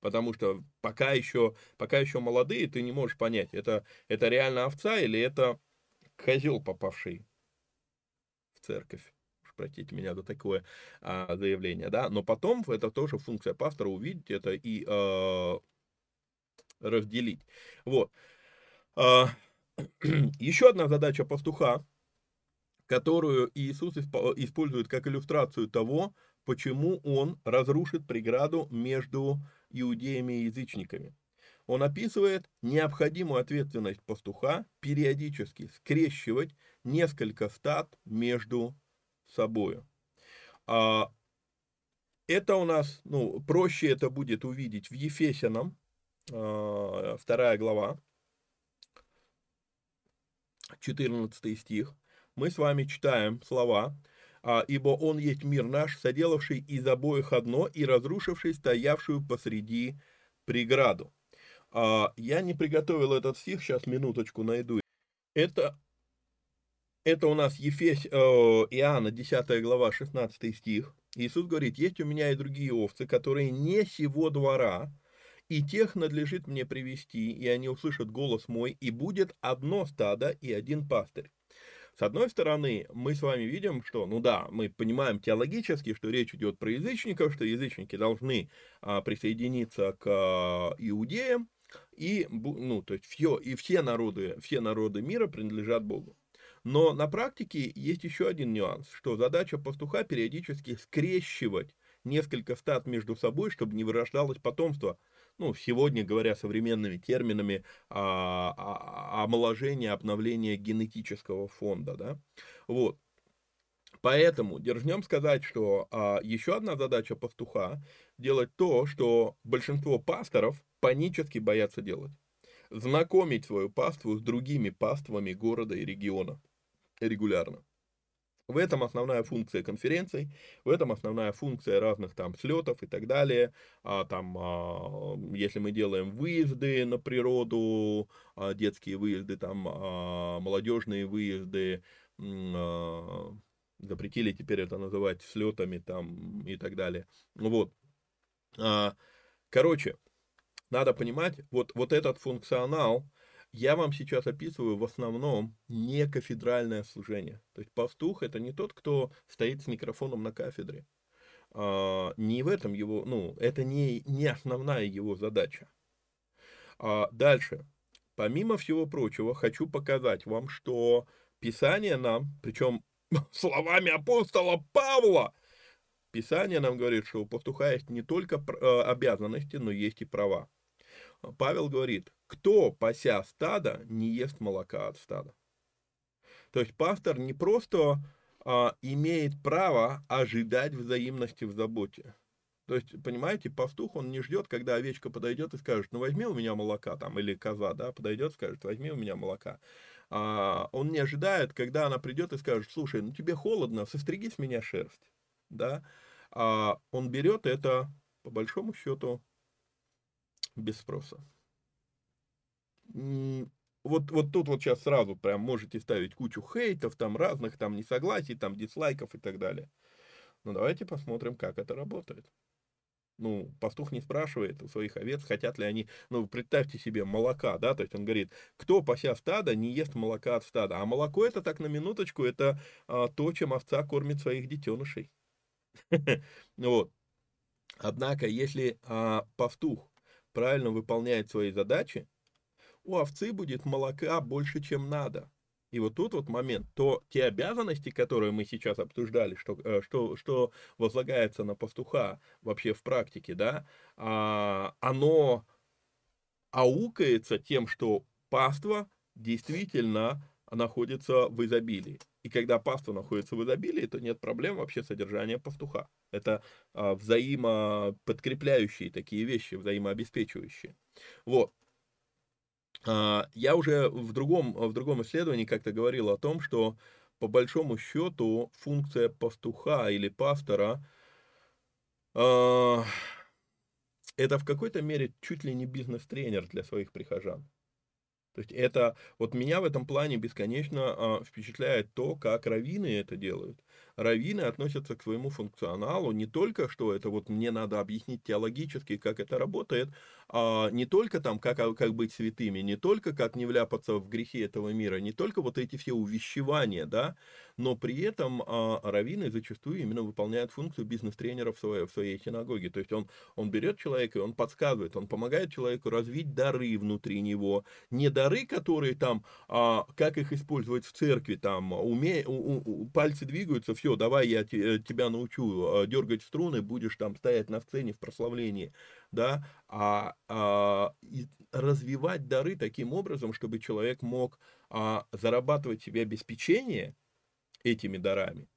Потому что пока еще, пока еще молодые, ты не можешь понять, это, это реально овца или это козел, попавший в церковь простите меня за такое а, заявление, да, но потом это тоже функция пастора увидеть это и а, разделить. Вот. Еще одна задача пастуха, которую Иисус использует как иллюстрацию того, почему он разрушит преграду между иудеями и язычниками. Он описывает необходимую ответственность пастуха периодически скрещивать несколько стад между собою. А, это у нас, ну, проще это будет увидеть в Ефесянам, а, вторая глава, 14 стих. Мы с вами читаем слова, а, «Ибо Он есть мир наш, соделавший из обоих одно и разрушивший стоявшую посреди преграду». А, я не приготовил этот стих, сейчас минуточку найду. Это это у нас Ефесь, э, Иоанна, 10 глава, 16 стих. Иисус говорит, есть у меня и другие овцы, которые не сего двора, и тех надлежит мне привести, и они услышат голос мой, и будет одно стадо и один пастырь. С одной стороны, мы с вами видим, что, ну да, мы понимаем теологически, что речь идет про язычников, что язычники должны а, присоединиться к а, иудеям, и, ну, то есть все, и все народы, все народы мира принадлежат Богу. Но на практике есть еще один нюанс, что задача пастуха периодически скрещивать несколько стад между собой, чтобы не вырождалось потомство. Ну, сегодня, говоря современными терминами, а, а, омоложение, обновление генетического фонда, да. Вот. Поэтому дерзнем сказать, что а, еще одна задача пастуха – делать то, что большинство пасторов панически боятся делать. Знакомить свою паству с другими паствами города и региона регулярно. В этом основная функция конференций, в этом основная функция разных там слетов и так далее. А, там, а, если мы делаем выезды на природу, а, детские выезды, там, а, молодежные выезды, а, запретили теперь это называть слетами там и так далее. Вот. А, короче, надо понимать, вот, вот этот функционал, я вам сейчас описываю в основном не кафедральное служение. То есть пастух это не тот, кто стоит с микрофоном на кафедре. А, не в этом его, ну, это не, не основная его задача. А дальше. Помимо всего прочего, хочу показать вам, что Писание нам, причем словами апостола Павла, Писание нам говорит, что у пастуха есть не только э, обязанности, но есть и права. Павел говорит, кто, пася стада, не ест молока от стада. То есть пастор не просто а, имеет право ожидать взаимности в заботе. То есть, понимаете, пастух, он не ждет, когда овечка подойдет и скажет, ну возьми у меня молока, там, или коза, да, подойдет скажет, возьми у меня молока. А, он не ожидает, когда она придет и скажет, слушай, ну тебе холодно, состриги с меня шерсть, да. А он берет это, по большому счету, без спроса. Вот, вот тут вот сейчас сразу прям можете ставить кучу хейтов, там разных, там несогласий, там дизлайков и так далее. Но давайте посмотрим, как это работает. Ну, пастух не спрашивает у своих овец, хотят ли они, ну, представьте себе молока, да, то есть он говорит, кто пася стада, не ест молока от стада. А молоко это так на минуточку, это а, то, чем овца кормит своих детенышей. Вот. Однако, если а, пастух правильно выполняет свои задачи, у овцы будет молока больше, чем надо. И вот тут вот момент, то те обязанности, которые мы сейчас обсуждали, что, э, что, что возлагается на пастуха вообще в практике, да, а, оно аукается тем, что паства действительно находится в изобилии. И когда паства находится в изобилии, то нет проблем вообще содержания пастуха. Это а, взаимоподкрепляющие такие вещи, взаимообеспечивающие. Вот. А, я уже в другом, в другом исследовании как-то говорил о том, что по большому счету функция пастуха или пастора а, это в какой-то мере чуть ли не бизнес-тренер для своих прихожан. То есть это, вот меня в этом плане бесконечно а, впечатляет то, как раввины это делают раввины относятся к своему функционалу не только, что это вот мне надо объяснить теологически, как это работает, а не только там, как, как быть святыми, не только как не вляпаться в грехи этого мира, не только вот эти все увещевания, да, но при этом а, раввины зачастую именно выполняют функцию бизнес-тренера в своей, в своей синагоге. То есть он, он берет человека и он подсказывает, он помогает человеку развить дары внутри него. Не дары, которые там, а, как их использовать в церкви, там, уме, у, у, пальцы двигаются, все, давай я те, тебя научу а, дергать струны, будешь там стоять на сцене в прославлении, да, а, а развивать дары таким образом, чтобы человек мог а, зарабатывать себе обеспечение, этими дарами.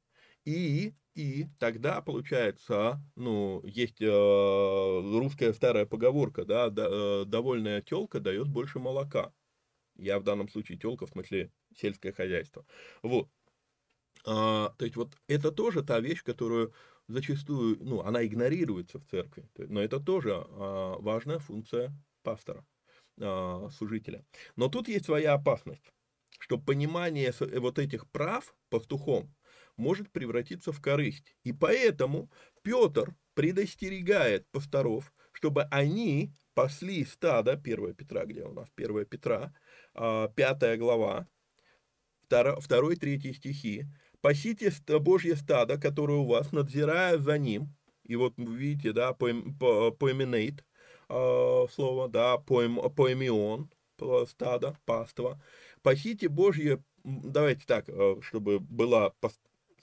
И, и тогда получается, ну, есть э, русская старая поговорка, да э, довольная телка дает больше молока. Я в данном случае телка, в смысле сельское хозяйство. Вот. А, то есть вот это тоже та вещь, которую зачастую, ну, она игнорируется в церкви. Но это тоже а, важная функция пастора, а, служителя. Но тут есть своя опасность что понимание э, вот этих прав пастухом может превратиться в корысть. И поэтому Петр предостерегает пасторов, чтобы они пасли стадо, 1 Петра, где у нас 1 Петра, 5 а, глава, 2-3 стихи, «Пасите Божье стадо, которое у вас, надзирая за ним». И вот видите, да, поэм, по, поэменейт, а, слово, да, поэм, поэмион, стадо, паства, пасите Божье, давайте так, э, чтобы было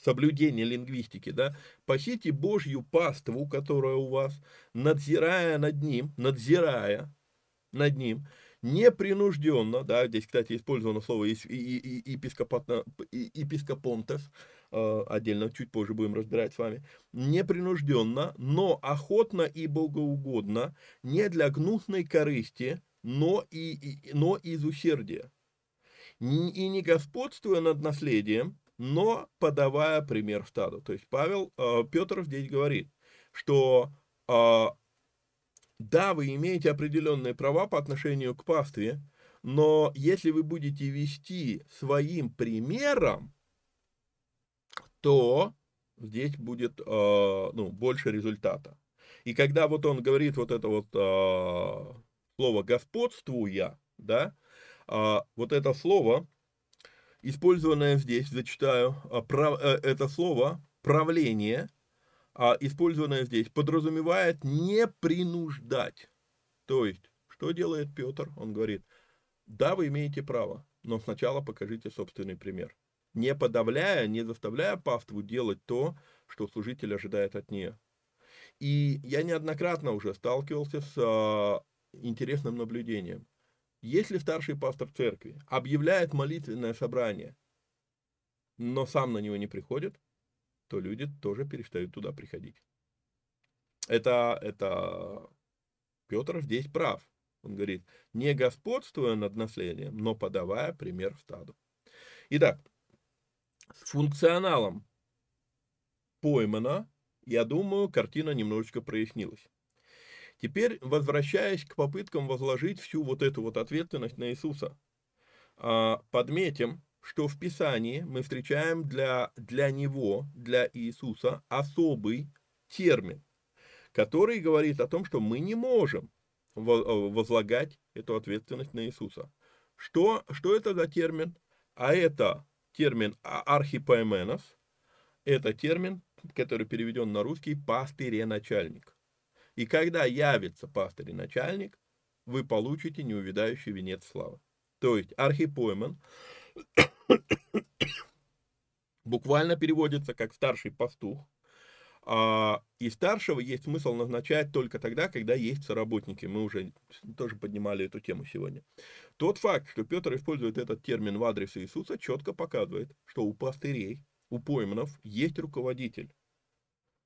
соблюдение лингвистики, да, пасите Божью паству, которая у вас, надзирая над ним, надзирая над ним, непринужденно, да, здесь, кстати, использовано слово епископонтес, э, отдельно чуть позже будем разбирать с вами, непринужденно, но охотно и богоугодно, не для гнусной корысти, но, и, и, но из усердия. И не господствуя над наследием, но подавая пример стаду. То есть Павел, э, Петр здесь говорит, что э, да, вы имеете определенные права по отношению к пастве, но если вы будете вести своим примером, то здесь будет э, ну, больше результата. И когда вот он говорит вот это вот э, слово «господствуя», да, э, вот это слово, использованное здесь, зачитаю, э, прав, э, это слово «правление», использованное здесь, подразумевает не принуждать. То есть, что делает Петр? Он говорит, да, вы имеете право, но сначала покажите собственный пример. Не подавляя, не заставляя паству делать то, что служитель ожидает от нее. И я неоднократно уже сталкивался с а, интересным наблюдением. Если старший пастор церкви объявляет молитвенное собрание, но сам на него не приходит, то люди тоже перестают туда приходить. Это, это Петр здесь прав. Он говорит, не господствуя над наследием, но подавая пример стаду. Итак, с функционалом поймано, я думаю, картина немножечко прояснилась. Теперь, возвращаясь к попыткам возложить всю вот эту вот ответственность на Иисуса, а, подметим, что в Писании мы встречаем для, для Него, для Иисуса, особый термин, который говорит о том, что мы не можем э, возлагать эту ответственность на Иисуса. Что, что это за термин? А это термин архипоэменос, это термин, который переведен на русский пастырь начальник. И когда явится пастырь начальник, вы получите неувидающий венец славы. То есть архипоэмен буквально переводится как старший пастух. А, и старшего есть смысл назначать только тогда, когда есть соработники. Мы уже тоже поднимали эту тему сегодня. Тот факт, что Петр использует этот термин в адрес Иисуса, четко показывает, что у пастырей, у пойманов есть руководитель,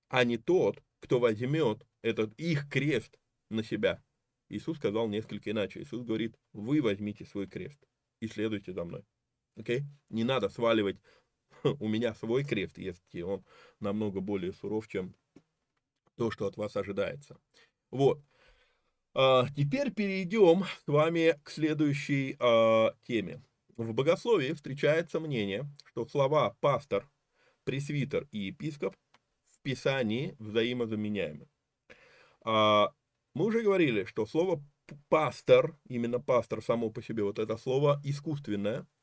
а не тот, кто возьмет этот их крест на себя. Иисус сказал несколько иначе. Иисус говорит, вы возьмите свой крест и следуйте за мной. Окей? Не надо сваливать у меня свой крест, если он намного более суров, чем то, что от вас ожидается. Вот. А, теперь перейдем с вами к следующей а, теме. В богословии встречается мнение, что слова пастор, пресвитер и епископ в Писании взаимозаменяемы. А, мы уже говорили, что слово пастор, именно пастор само по себе, вот это слово искусственное –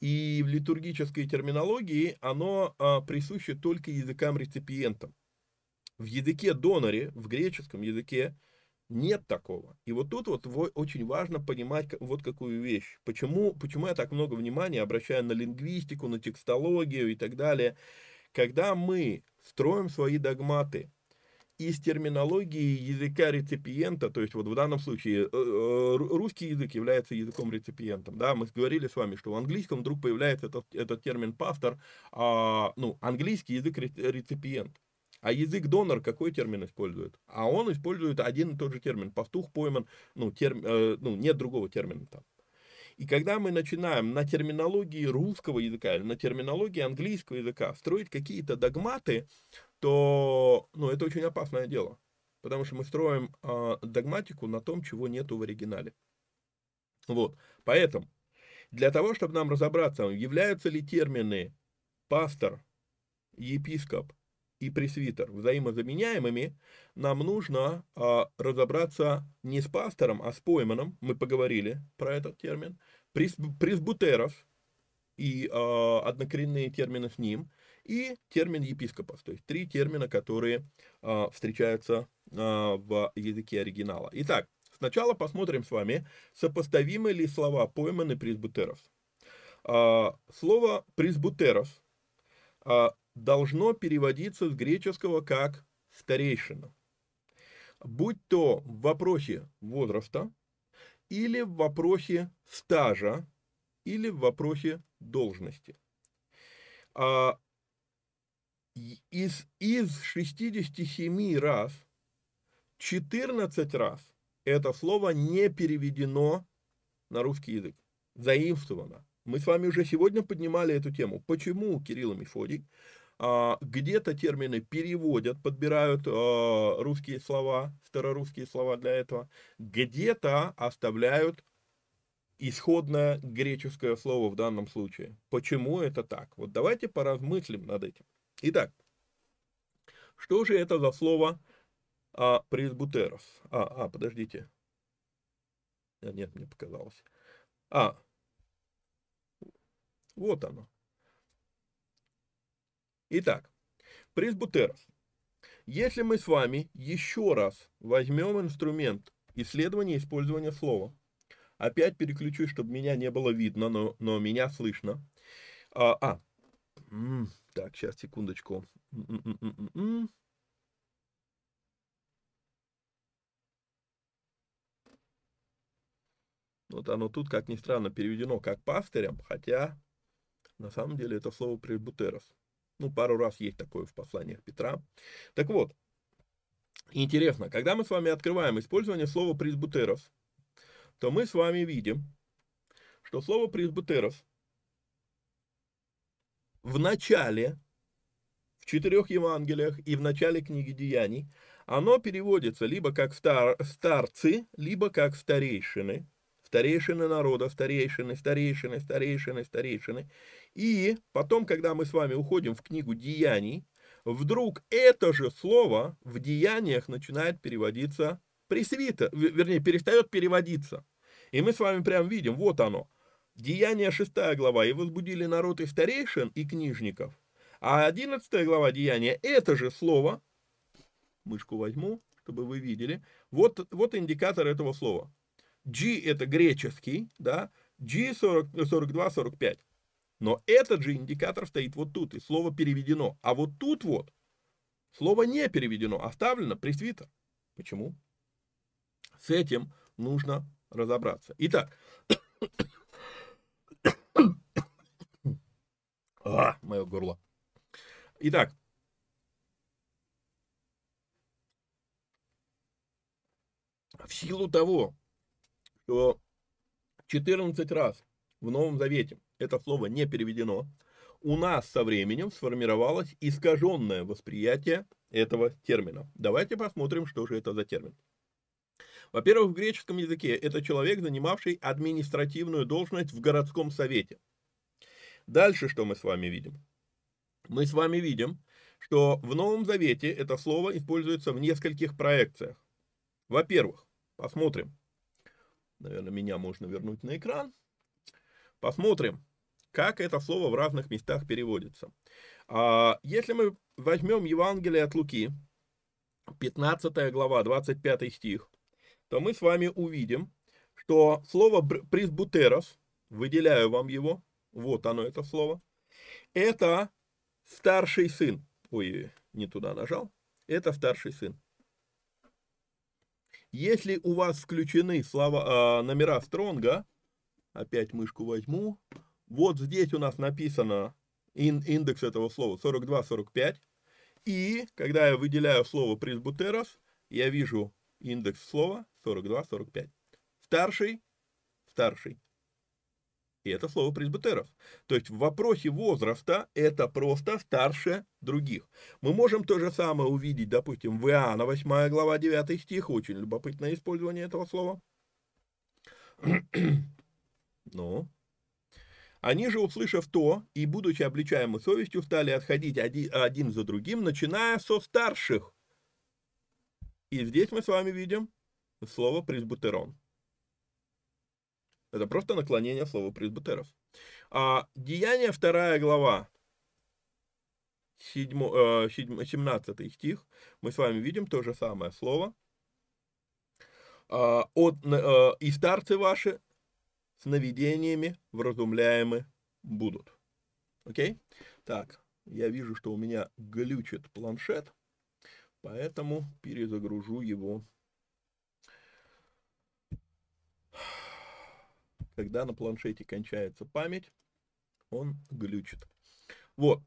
и в литургической терминологии оно а, присуще только языкам-реципиентам. В языке доноре, в греческом языке, нет такого. И вот тут вот очень важно понимать вот какую вещь. Почему, почему я так много внимания обращаю на лингвистику, на текстологию и так далее. Когда мы строим свои догматы из терминологии языка реципиента, то есть вот в данном случае э, э, русский язык является языком реципиентом, да, мы говорили с вами, что в английском вдруг появляется этот, этот термин пастор, а, ну, английский язык реципиент, а язык донор какой термин использует? А он использует один и тот же термин, пастух, пойман, ну, терм, э, ну нет другого термина там. И когда мы начинаем на терминологии русского языка или на терминологии английского языка строить какие-то догматы, то ну, это очень опасное дело. Потому что мы строим э, догматику на том, чего нету в оригинале. Вот. Поэтому, для того, чтобы нам разобраться, являются ли термины пастор, епископ и пресвитер взаимозаменяемыми, нам нужно э, разобраться не с пастором, а с пойманом. Мы поговорили про этот термин. Прес, пресбутеров и э, однокоренные термины с ним – и термин епископос, то есть три термина, которые а, встречаются а, в языке оригинала. Итак, Сначала посмотрим с вами, сопоставимы ли слова пойманы пресбутерос. А, слово пресбутерос а, должно переводиться с греческого как старейшина. Будь то в вопросе возраста, или в вопросе стажа, или в вопросе должности. А, из, из 67 раз 14 раз это слово не переведено на русский язык, заимствовано. Мы с вами уже сегодня поднимали эту тему. Почему Кирилл и Мефодий где-то термины переводят, подбирают а, русские слова, старорусские слова для этого, где-то оставляют исходное греческое слово в данном случае. Почему это так? Вот давайте поразмыслим над этим. Итак, что же это за слово а, пресбутерос? А, а, подождите. А, нет, мне показалось. А, вот оно. Итак, пресбутерос. Если мы с вами еще раз возьмем инструмент исследования использования слова, опять переключусь, чтобы меня не было видно, но, но меня слышно. А, а, так, сейчас, секундочку. Вот оно тут, как ни странно, переведено как пастырем, хотя на самом деле это слово пресбутерос. Ну, пару раз есть такое в посланиях Петра. Так вот, интересно, когда мы с вами открываем использование слова пресбутерос, то мы с вами видим, что слово пресбутерос в начале, в четырех Евангелиях и в начале книги Деяний, оно переводится либо как стар, старцы, либо как старейшины, старейшины народа, старейшины, старейшины, старейшины, старейшины. И потом, когда мы с вами уходим в книгу Деяний, вдруг это же слово в Деяниях начинает переводиться пресвитер, вернее, перестает переводиться. И мы с вами прям видим, вот оно – Деяния 6 глава, и возбудили народ и старейшин, и книжников. А 11 глава Деяния, это же слово, мышку возьму, чтобы вы видели, вот, вот индикатор этого слова. G это греческий, да, G 42-45. Но этот же индикатор стоит вот тут, и слово переведено. А вот тут вот слово не переведено, оставлено пресвитер. Почему? С этим нужно разобраться. Итак, а, мое горло. Итак. В силу того, что 14 раз в Новом Завете это слово не переведено, у нас со временем сформировалось искаженное восприятие этого термина. Давайте посмотрим, что же это за термин. Во-первых, в греческом языке это человек, занимавший административную должность в городском совете. Дальше что мы с вами видим? Мы с вами видим, что в Новом Завете это слово используется в нескольких проекциях. Во-первых, посмотрим. Наверное, меня можно вернуть на экран. Посмотрим, как это слово в разных местах переводится. А, если мы возьмем Евангелие от Луки, 15 глава, 25 стих, то мы с вами увидим, что слово пресбутерос, выделяю вам его, вот оно это слово, это старший сын. Ой, не туда нажал. Это старший сын. Если у вас включены слова, э, номера Стронга, опять мышку возьму, вот здесь у нас написано ин, индекс этого слова 42-45, и когда я выделяю слово пресбутерос, я вижу индекс слова 42-45. Старший, старший. И это слово пресбитеров. То есть в вопросе возраста это просто старше других. Мы можем то же самое увидеть, допустим, в Иоанна 8 глава 9 стих. Очень любопытное использование этого слова. Ну, они же, услышав то, и будучи обличаемы совестью, стали отходить один, один за другим, начиная со старших. И здесь мы с вами видим слово пресбутерон. Это просто наклонение слова пресбутеров. А Деяние 2 глава, 7, 17 э, стих, мы с вами видим то же самое слово. а, от, а, и старцы ваши сновидениями вразумляемы будут. Окей? Так, я вижу, что у меня глючит планшет, поэтому перезагружу его. Когда на планшете кончается память, он глючит. Вот.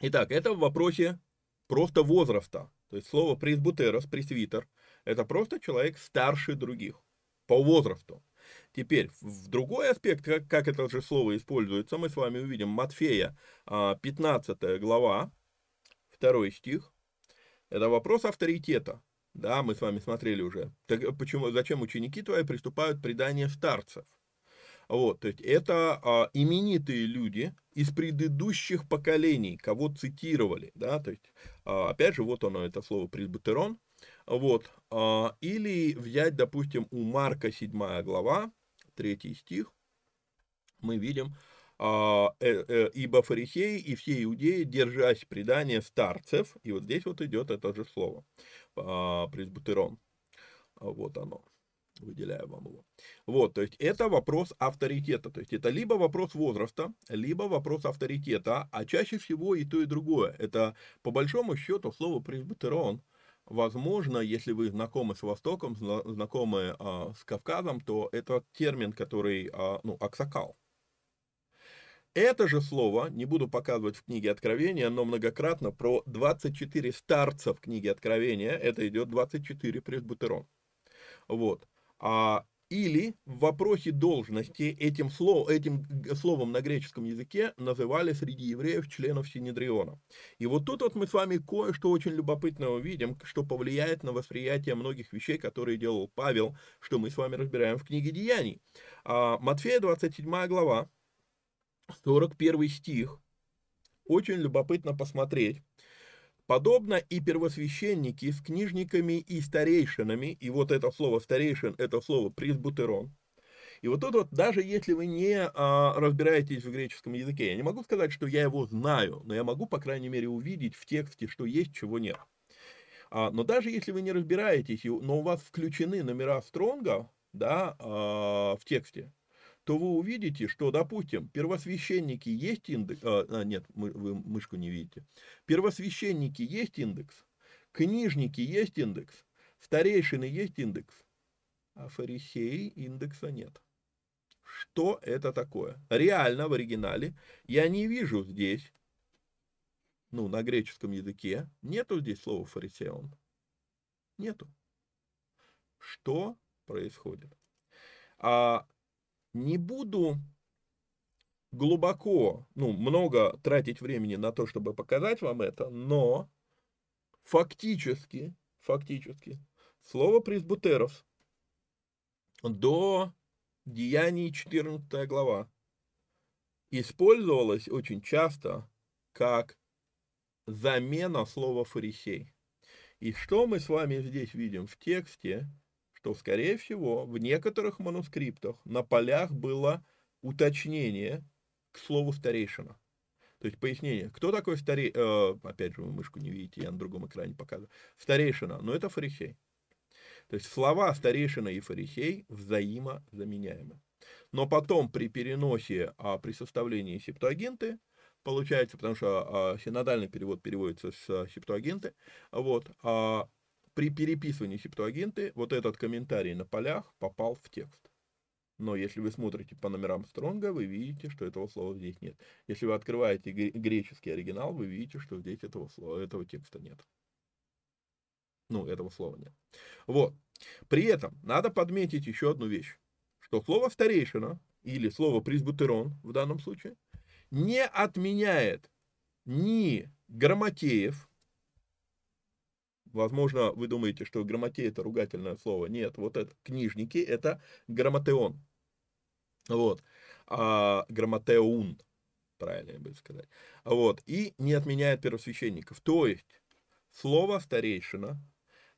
Итак, это в вопросе просто возраста. То есть слово пресбутерос, пресвитер, это просто человек старше других по возрасту. Теперь, в другой аспект, как, как это же слово используется, мы с вами увидим Матфея, 15 а, глава, 2 стих. Это вопрос авторитета. Да, мы с вами смотрели уже. Так почему, зачем ученики твои приступают к преданию старцев? Вот, то есть это а, именитые люди из предыдущих поколений, кого цитировали, да, то есть, а, опять же, вот оно, это слово пресбутерон, вот, а, или взять, допустим, у Марка 7 глава, 3 стих, мы видим, а, э, э, ибо фарисеи и все иудеи, держась предания старцев, и вот здесь вот идет это же слово, а, пресбутерон, вот оно выделяю вам его. Вот, то есть это вопрос авторитета, то есть это либо вопрос возраста, либо вопрос авторитета, а чаще всего и то, и другое. Это по большому счету слово пресбитерон, возможно, если вы знакомы с Востоком, знакомы а, с Кавказом, то это термин, который, а, ну, аксакал. Это же слово, не буду показывать в книге Откровения, но многократно про 24 старца в книге Откровения, это идет 24 пресбутерон. Вот. А, или в вопросе должности этим, слов, этим словом на греческом языке называли среди евреев членов Синедриона. И вот тут вот мы с вами кое-что очень любопытного видим, что повлияет на восприятие многих вещей, которые делал Павел, что мы с вами разбираем в книге Деяний. А, Матфея 27 глава, 41 стих. Очень любопытно посмотреть. Подобно и первосвященники с книжниками и старейшинами, и вот это слово старейшин, это слово пресбутерон. И вот тут вот, даже если вы не а, разбираетесь в греческом языке, я не могу сказать, что я его знаю, но я могу, по крайней мере, увидеть в тексте, что есть, чего нет. А, но даже если вы не разбираетесь, но у вас включены номера Стронга, да, а, в тексте, то вы увидите, что, допустим, первосвященники есть индекс, а, а, нет, мы, вы мышку не видите, первосвященники есть индекс, книжники есть индекс, старейшины есть индекс, а фарисеи индекса нет. Что это такое? Реально в оригинале я не вижу здесь, ну, на греческом языке, нету здесь слова фарисеон. Нету. Что происходит? А не буду глубоко, ну, много тратить времени на то, чтобы показать вам это, но фактически, фактически, слово пресбутеров до Деяний 14 глава использовалось очень часто как замена слова фарисей. И что мы с вами здесь видим в тексте? Что, скорее всего, в некоторых манускриптах на полях было уточнение к слову старейшина. То есть пояснение, кто такой старей... Э, опять же, вы мышку не видите, я на другом экране показываю. Старейшина, но это фарисей. То есть слова старейшина и фарисей взаимозаменяемы. Но потом при переносе, а, при составлении септуагинты, получается, потому что а, синодальный перевод переводится с а, септуагинты, вот, а, при переписывании септуагинты вот этот комментарий на полях попал в текст. Но если вы смотрите по номерам Стронга, вы видите, что этого слова здесь нет. Если вы открываете греческий оригинал, вы видите, что здесь этого слова, этого текста нет. Ну, этого слова нет. Вот. При этом надо подметить еще одну вещь, что слово старейшина или слово пресбутерон в данном случае не отменяет ни грамотеев, Возможно, вы думаете, что грамотей это ругательное слово. Нет, вот это книжники это грамотеон. Вот. А, грамотеун, правильно бы сказать. Вот. И не отменяет первосвященников. То есть, слово старейшина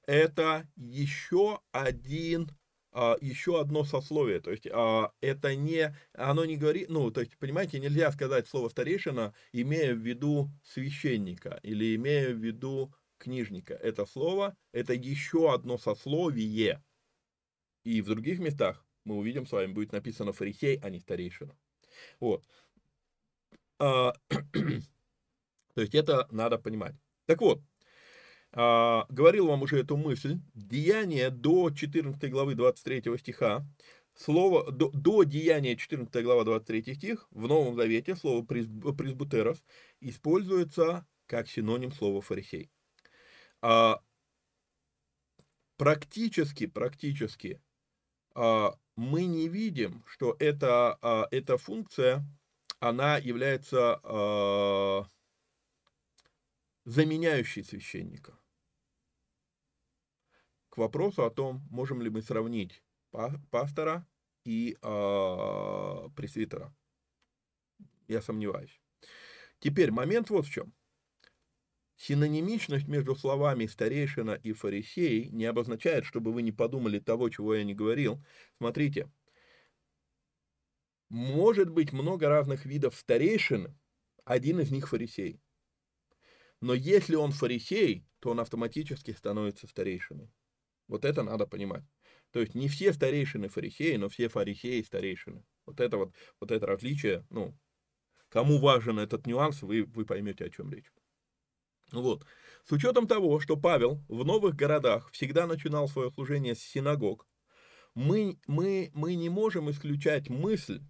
это еще один а, еще одно сословие, то есть а, это не, оно не говорит, ну, то есть, понимаете, нельзя сказать слово старейшина, имея в виду священника или имея в виду книжника. Это слово, это еще одно сословие. И в других местах мы увидим с вами, будет написано фарисей, а не старейшина. Вот. А, то есть это надо понимать. Так вот, а, говорил вам уже эту мысль. Деяние до 14 главы 23 стиха. Слово до, до деяния 14 глава 23 стих в Новом Завете слово пресбутерос используется как синоним слова фарисей. А, практически, практически а, мы не видим, что эта, а, эта функция, она является а, заменяющей священника к вопросу о том, можем ли мы сравнить пастора и э, пресвитера. Я сомневаюсь. Теперь момент вот в чем. Синонимичность между словами старейшина и фарисей не обозначает, чтобы вы не подумали того, чего я не говорил. Смотрите, может быть много разных видов старейшин, один из них фарисей. Но если он фарисей, то он автоматически становится старейшиной. Вот это надо понимать. То есть не все старейшины фарисеи, но все фарисеи старейшины. Вот это вот, вот это различие, ну, кому важен этот нюанс, вы, вы поймете, о чем речь. Вот. С учетом того, что Павел в новых городах всегда начинал свое служение с синагог, мы, мы, мы не можем исключать мысль,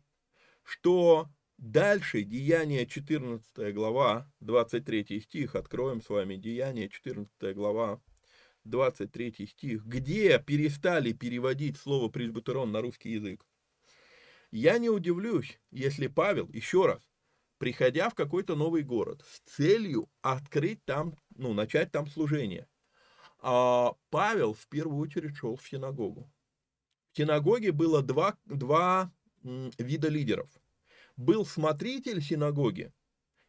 что дальше Деяние 14 глава, 23 стих, откроем с вами Деяние 14 глава, 23 стих, где перестали переводить слово пресбитерон на русский язык. Я не удивлюсь, если Павел, еще раз, приходя в какой-то новый город с целью открыть там, ну, начать там служение, а Павел в первую очередь шел в синагогу. В синагоге было два, два вида лидеров. Был смотритель синагоги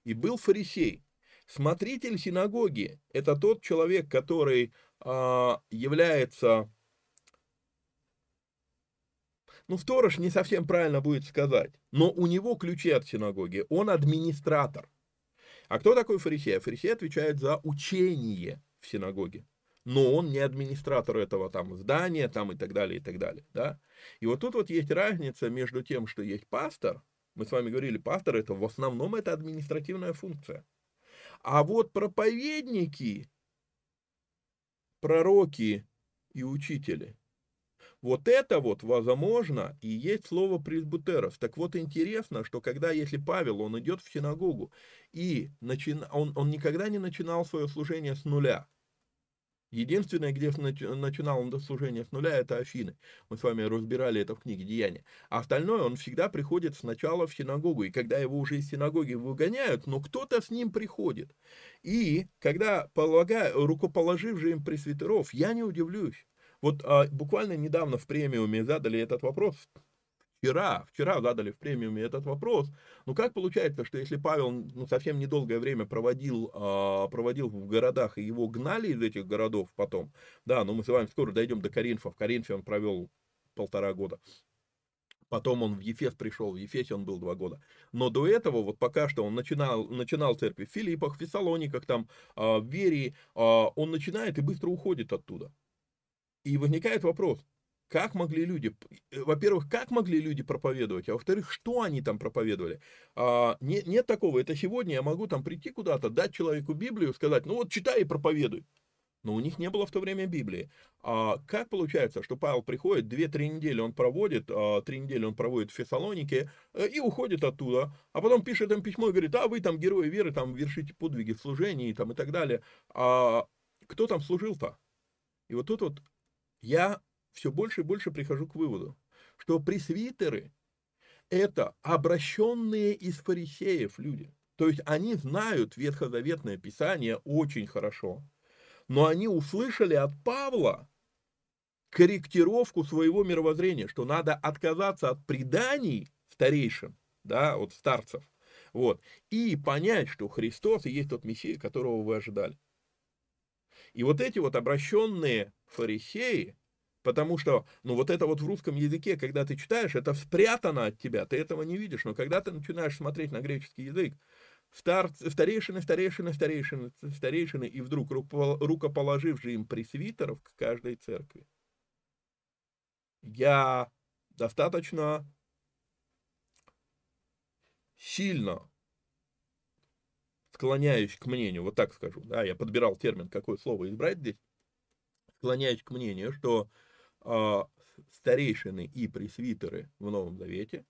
и был фарисей. Смотритель синагоги – это тот человек, который а, является, ну, сторож не совсем правильно будет сказать, но у него ключи от синагоги, он администратор. А кто такой фарисей? Фарисей отвечает за учение в синагоге. Но он не администратор этого там здания там, и так далее, и так далее. Да? И вот тут вот есть разница между тем, что есть пастор, мы с вами говорили, пастор это в основном это административная функция. А вот проповедники пророки и учители. Вот это вот возможно и есть слово пресбутерос. Так вот интересно, что когда, если Павел, он идет в синагогу, и начи... он, он никогда не начинал свое служение с нуля, Единственное, где начинал он служение с нуля, это Афины. Мы с вами разбирали это в книге Деяния. А остальное он всегда приходит сначала в синагогу. И когда его уже из синагоги выгоняют, но кто-то с ним приходит. И когда, полагаю, рукоположив же им пресвитеров, я не удивлюсь. Вот а, буквально недавно в премиуме задали этот вопрос вчера, вчера задали в премиуме этот вопрос. Ну как получается, что если Павел ну, совсем недолгое время проводил, а, проводил в городах, и его гнали из этих городов потом, да, но мы с вами скоро дойдем до Коринфа, в Коринфе он провел полтора года, Потом он в Ефес пришел, в Ефесе он был два года. Но до этого, вот пока что он начинал, начинал церкви в Филиппах, в Фессалониках, там, а, в Верии, а, он начинает и быстро уходит оттуда. И возникает вопрос, как могли люди, э, во-первых, как могли люди проповедовать, а во-вторых, что они там проповедовали? А, не, нет такого, это сегодня я могу там прийти куда-то, дать человеку Библию, сказать, ну вот читай и проповедуй. Но у них не было в то время Библии. А как получается, что Павел приходит, 2-3 недели он проводит, а, 3 недели он проводит в Фессалонике э, и уходит оттуда, а потом пишет им письмо и говорит, а вы там герои веры, там вершите подвиги в служении там, и так далее. А кто там служил-то? И вот тут вот я все больше и больше прихожу к выводу, что пресвитеры – это обращенные из фарисеев люди. То есть они знают ветхозаветное писание очень хорошо, но они услышали от Павла корректировку своего мировоззрения, что надо отказаться от преданий старейшин, да, от старцев, вот, и понять, что Христос и есть тот Мессия, которого вы ожидали. И вот эти вот обращенные фарисеи, Потому что, ну, вот это вот в русском языке, когда ты читаешь, это спрятано от тебя, ты этого не видишь. Но когда ты начинаешь смотреть на греческий язык, стар, старейшины, старейшины, старейшины, старейшины, и вдруг рукоположив же им пресвитеров к каждой церкви. я достаточно сильно склоняюсь к мнению, вот так скажу, да, я подбирал термин, какое слово избрать здесь, склоняюсь к мнению, что э, старейшины и пресвитеры в Новом Завете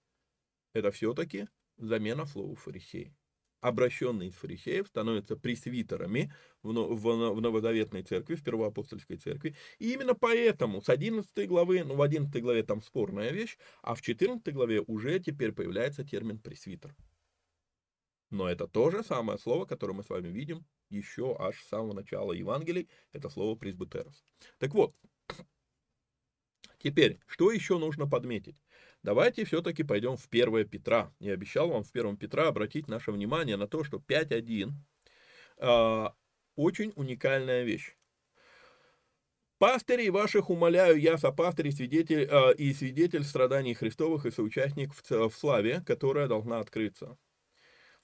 это все-таки замена слова фарисеи обращенные из фарисеев становятся пресвитерами в, в, в Новозаветной церкви, в Первоапостольской церкви. И именно поэтому с 11 главы, ну в 11 главе там спорная вещь, а в 14 главе уже теперь появляется термин пресвитер. Но это то же самое слово, которое мы с вами видим еще аж с самого начала Евангелий, это слово пресбитерос. Так вот, теперь, что еще нужно подметить? Давайте все-таки пойдем в 1 Петра. Я обещал вам в 1 Петра обратить наше внимание на то, что 5.1 э, а, очень уникальная вещь. Пастырей ваших умоляю я, сопастырь свидетель, э, и свидетель страданий Христовых и соучастник в, в славе, которая должна открыться.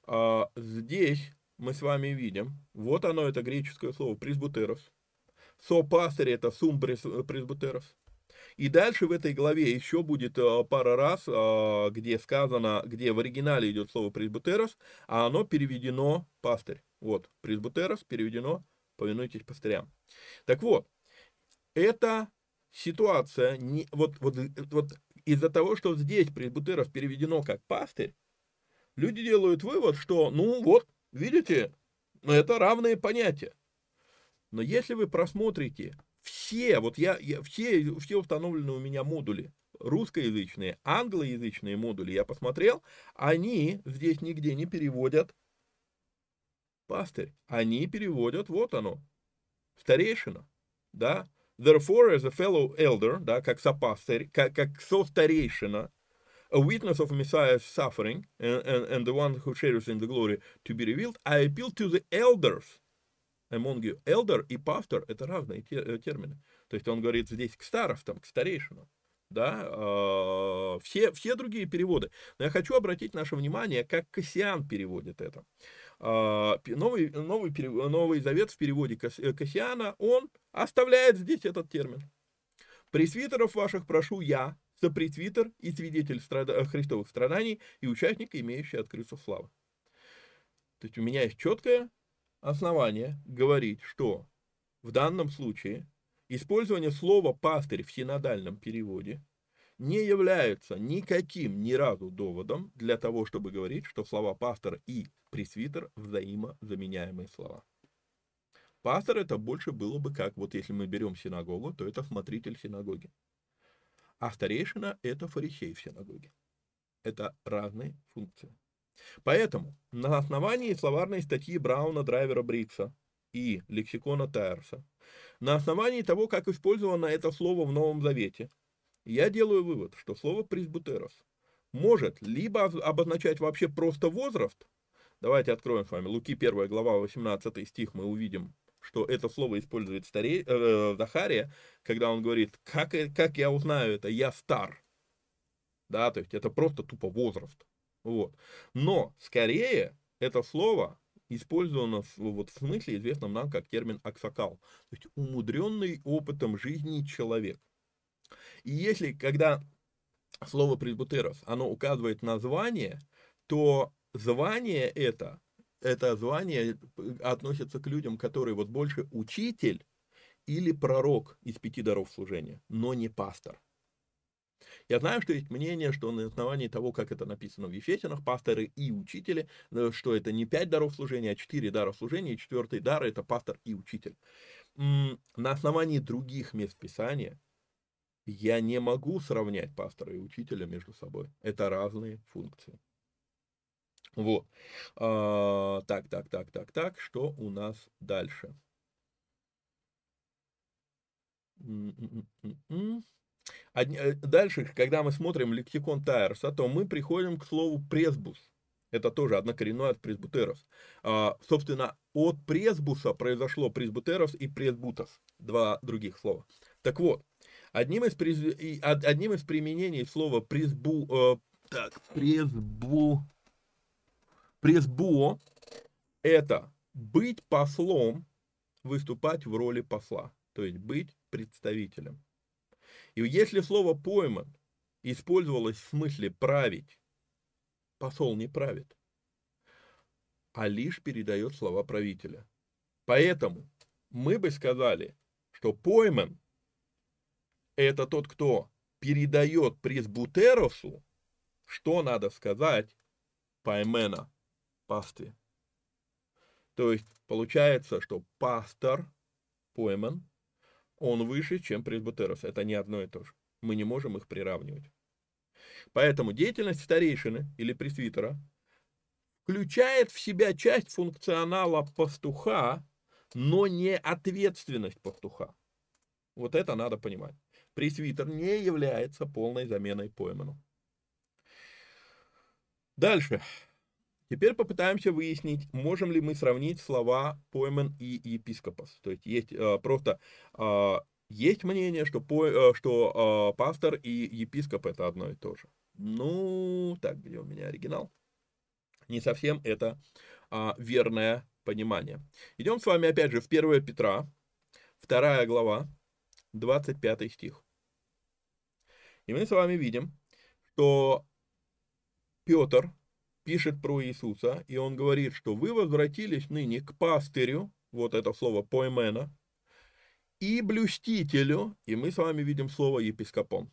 Э, здесь мы с вами видим, вот оно, это греческое слово, пресбутерос. Сопастырь это сум пресбутерос. И дальше в этой главе еще будет э, пара раз, э, где сказано, где в оригинале идет слово пресбутерос, а оно переведено пастырь. Вот, пресбутерос переведено повинуйтесь пастырям. Так вот, эта ситуация, не, вот, вот, вот из-за того, что здесь пресбутерос переведено как пастырь, люди делают вывод, что, ну вот, видите, это равные понятия. Но если вы просмотрите все, вот я, я все, все установленные у меня модули, русскоязычные, англоязычные модули, я посмотрел, они здесь нигде не переводят пастырь, они переводят, вот оно, старейшина, да, therefore as a fellow elder, да, как сопастырь, как, как со-старейшина, a witness of Messiah's suffering and, and, and the one who shares in the glory to be revealed, I appeal to the elders, among you. Elder и пастор – это разные э, термины. То есть он говорит здесь к старостам, к старейшинам. Да, э, все, все другие переводы. Но я хочу обратить наше внимание, как Кассиан переводит это. Э, новый, новый, новый Завет в переводе э, Кассиана, он оставляет здесь этот термин. Пресвитеров ваших прошу я, сопресвитер и свидетель страда... христовых страданий и участник, имеющий открыться славы. То есть у меня есть четкое основания говорить, что в данном случае использование слова «пастырь» в синодальном переводе не является никаким ни разу доводом для того, чтобы говорить, что слова «пастор» и «пресвитер» взаимозаменяемые слова. Пастор это больше было бы как, вот если мы берем синагогу, то это смотритель синагоги. А старейшина это фарисей в синагоге. Это разные функции. Поэтому на основании словарной статьи Брауна Драйвера Брикса и лексикона Тайерса, на основании того, как использовано это слово в Новом Завете, я делаю вывод, что слово пресбутерос может либо обозначать вообще просто возраст, давайте откроем с вами Луки 1 глава 18 стих, мы увидим, что это слово использует старей, э, Захария, когда он говорит, как, как я узнаю это, я стар, да, то есть это просто тупо возраст, вот. Но скорее это слово использовано в, вот, в смысле, известном нам как термин аксакал, то есть умудренный опытом жизни человек. И если, когда слово пресбутерос, оно указывает на звание, то звание это, это звание относится к людям, которые вот больше учитель или пророк из пяти даров служения, но не пастор. Я знаю, что есть мнение, что на основании того, как это написано в Ефесянах, пасторы и учители, э, что это не пять даров служения, а четыре дара служения, и четвертый дар – это пастор и учитель. На основании других мест Писания я не могу сравнять пастора и учителя между собой. Это разные функции. Вот. А, так, так, так, так, так. Что у нас дальше? Э, дальше, когда мы смотрим лексикон Тайерса, то мы приходим к слову пресбус. Это тоже однокоренное от пресбутерос. А, собственно, от пресбуса произошло пресбутерос и пресбутос. Два других слова. Так вот, одним из, одним из применений слова пресбу, э, так, пресбу, пресбуо это быть послом, выступать в роли посла, то есть быть представителем. И если слово «пойман» использовалось в смысле «править», посол не правит, а лишь передает слова правителя. Поэтому мы бы сказали, что пойман – это тот, кто передает пресбутеросу, что надо сказать паймена, пастве. То есть получается, что пастор, пойман, он выше, чем пресбутерос. Это не одно и то же. Мы не можем их приравнивать. Поэтому деятельность старейшины или пресвитера включает в себя часть функционала пастуха, но не ответственность пастуха. Вот это надо понимать. Пресвитер не является полной заменой пойману. Дальше. Теперь попытаемся выяснить, можем ли мы сравнить слова пойман и епископос. То есть есть э, просто э, есть мнение, что, по, э, что э, пастор и епископ это одно и то же. Ну, так, где у меня оригинал? Не совсем это а, верное понимание. Идем с вами опять же в 1 Петра, 2 глава, 25 стих. И мы с вами видим, что Петр пишет про Иисуса, и он говорит, что вы возвратились ныне к пастырю, вот это слово поэмена, и блюстителю, и мы с вами видим слово епископон.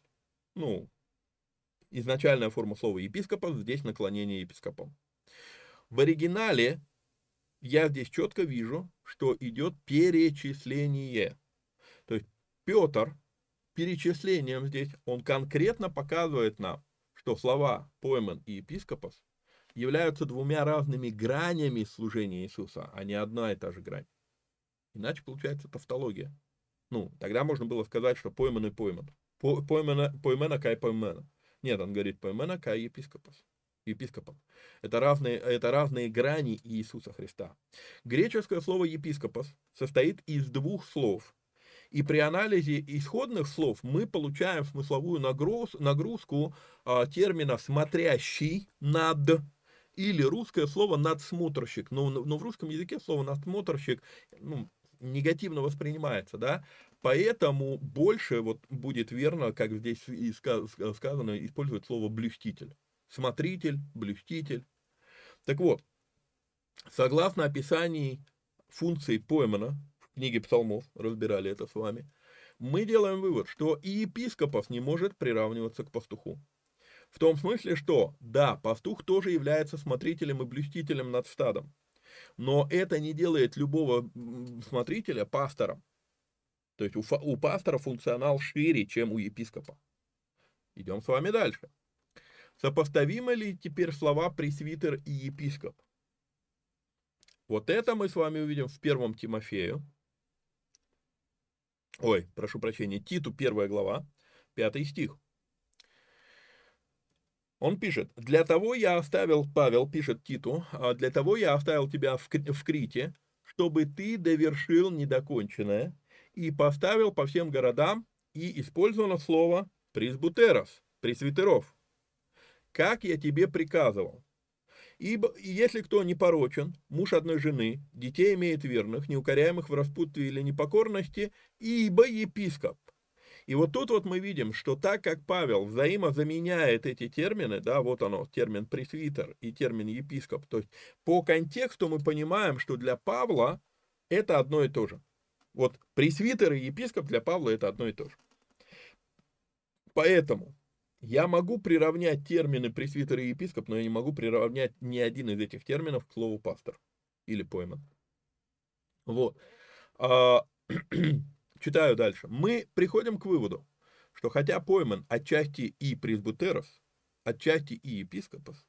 Ну, изначальная форма слова епископос, здесь наклонение епископон. В оригинале я здесь четко вижу, что идет перечисление. То есть Петр перечислением здесь, он конкретно показывает нам, что слова пойман и епископос являются двумя разными гранями служения Иисуса, а не одна и та же грань. Иначе получается тавтология. Ну, тогда можно было сказать, что пойман и пойман. Поймана, поймена кай поймена. Нет, он говорит поймена кай епископос. Епископом. Это разные, это разные грани Иисуса Христа. Греческое слово епископос состоит из двух слов. И при анализе исходных слов мы получаем смысловую нагруз, нагрузку а, термина «смотрящий над» или русское слово «надсмотрщик». Но, но в русском языке слово «надсмотрщик» ну, негативно воспринимается, да, поэтому больше вот будет верно, как здесь и сказано, использовать слово «блюститель». Смотритель, блюститель. Так вот, согласно описанию функции Поймана в книге псалмов, разбирали это с вами, мы делаем вывод, что и епископов не может приравниваться к пастуху. В том смысле, что, да, пастух тоже является смотрителем и блюстителем над стадом, но это не делает любого смотрителя пастором. То есть у, у пастора функционал шире, чем у епископа. Идем с вами дальше. Сопоставимы ли теперь слова пресвитер и епископ? Вот это мы с вами увидим в первом Тимофею. Ой, прошу прощения, Титу, первая глава, пятый стих. Он пишет, для того я оставил, Павел пишет Титу, «А для того я оставил тебя в, Крите, чтобы ты довершил недоконченное и поставил по всем городам, и использовано слово пресбутерос, пресвитеров, как я тебе приказывал. Ибо если кто не порочен, муж одной жены, детей имеет верных, неукоряемых в распутстве или непокорности, ибо епископ, и вот тут вот мы видим, что так как Павел взаимозаменяет эти термины, да, вот оно, термин пресвитер и термин епископ, то есть по контексту мы понимаем, что для Павла это одно и то же. Вот пресвитер и епископ для Павла это одно и то же. Поэтому я могу приравнять термины пресвитер и епископ, но я не могу приравнять ни один из этих терминов к слову пастор или пойман. Вот. Читаю дальше. Мы приходим к выводу, что хотя пойман отчасти и пресбутерос, отчасти и епископос,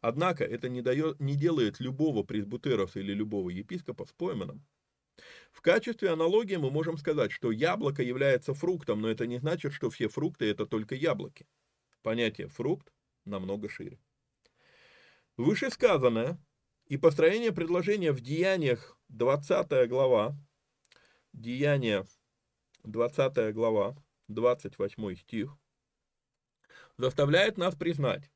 однако это не, дает, не делает любого пресбутероса или любого епископа с пойманом. В качестве аналогии мы можем сказать, что яблоко является фруктом, но это не значит, что все фрукты это только яблоки. Понятие фрукт намного шире. Вышесказанное и построение предложения в Деяниях 20 глава, Деяния 20 глава, 28 стих, заставляет нас признать,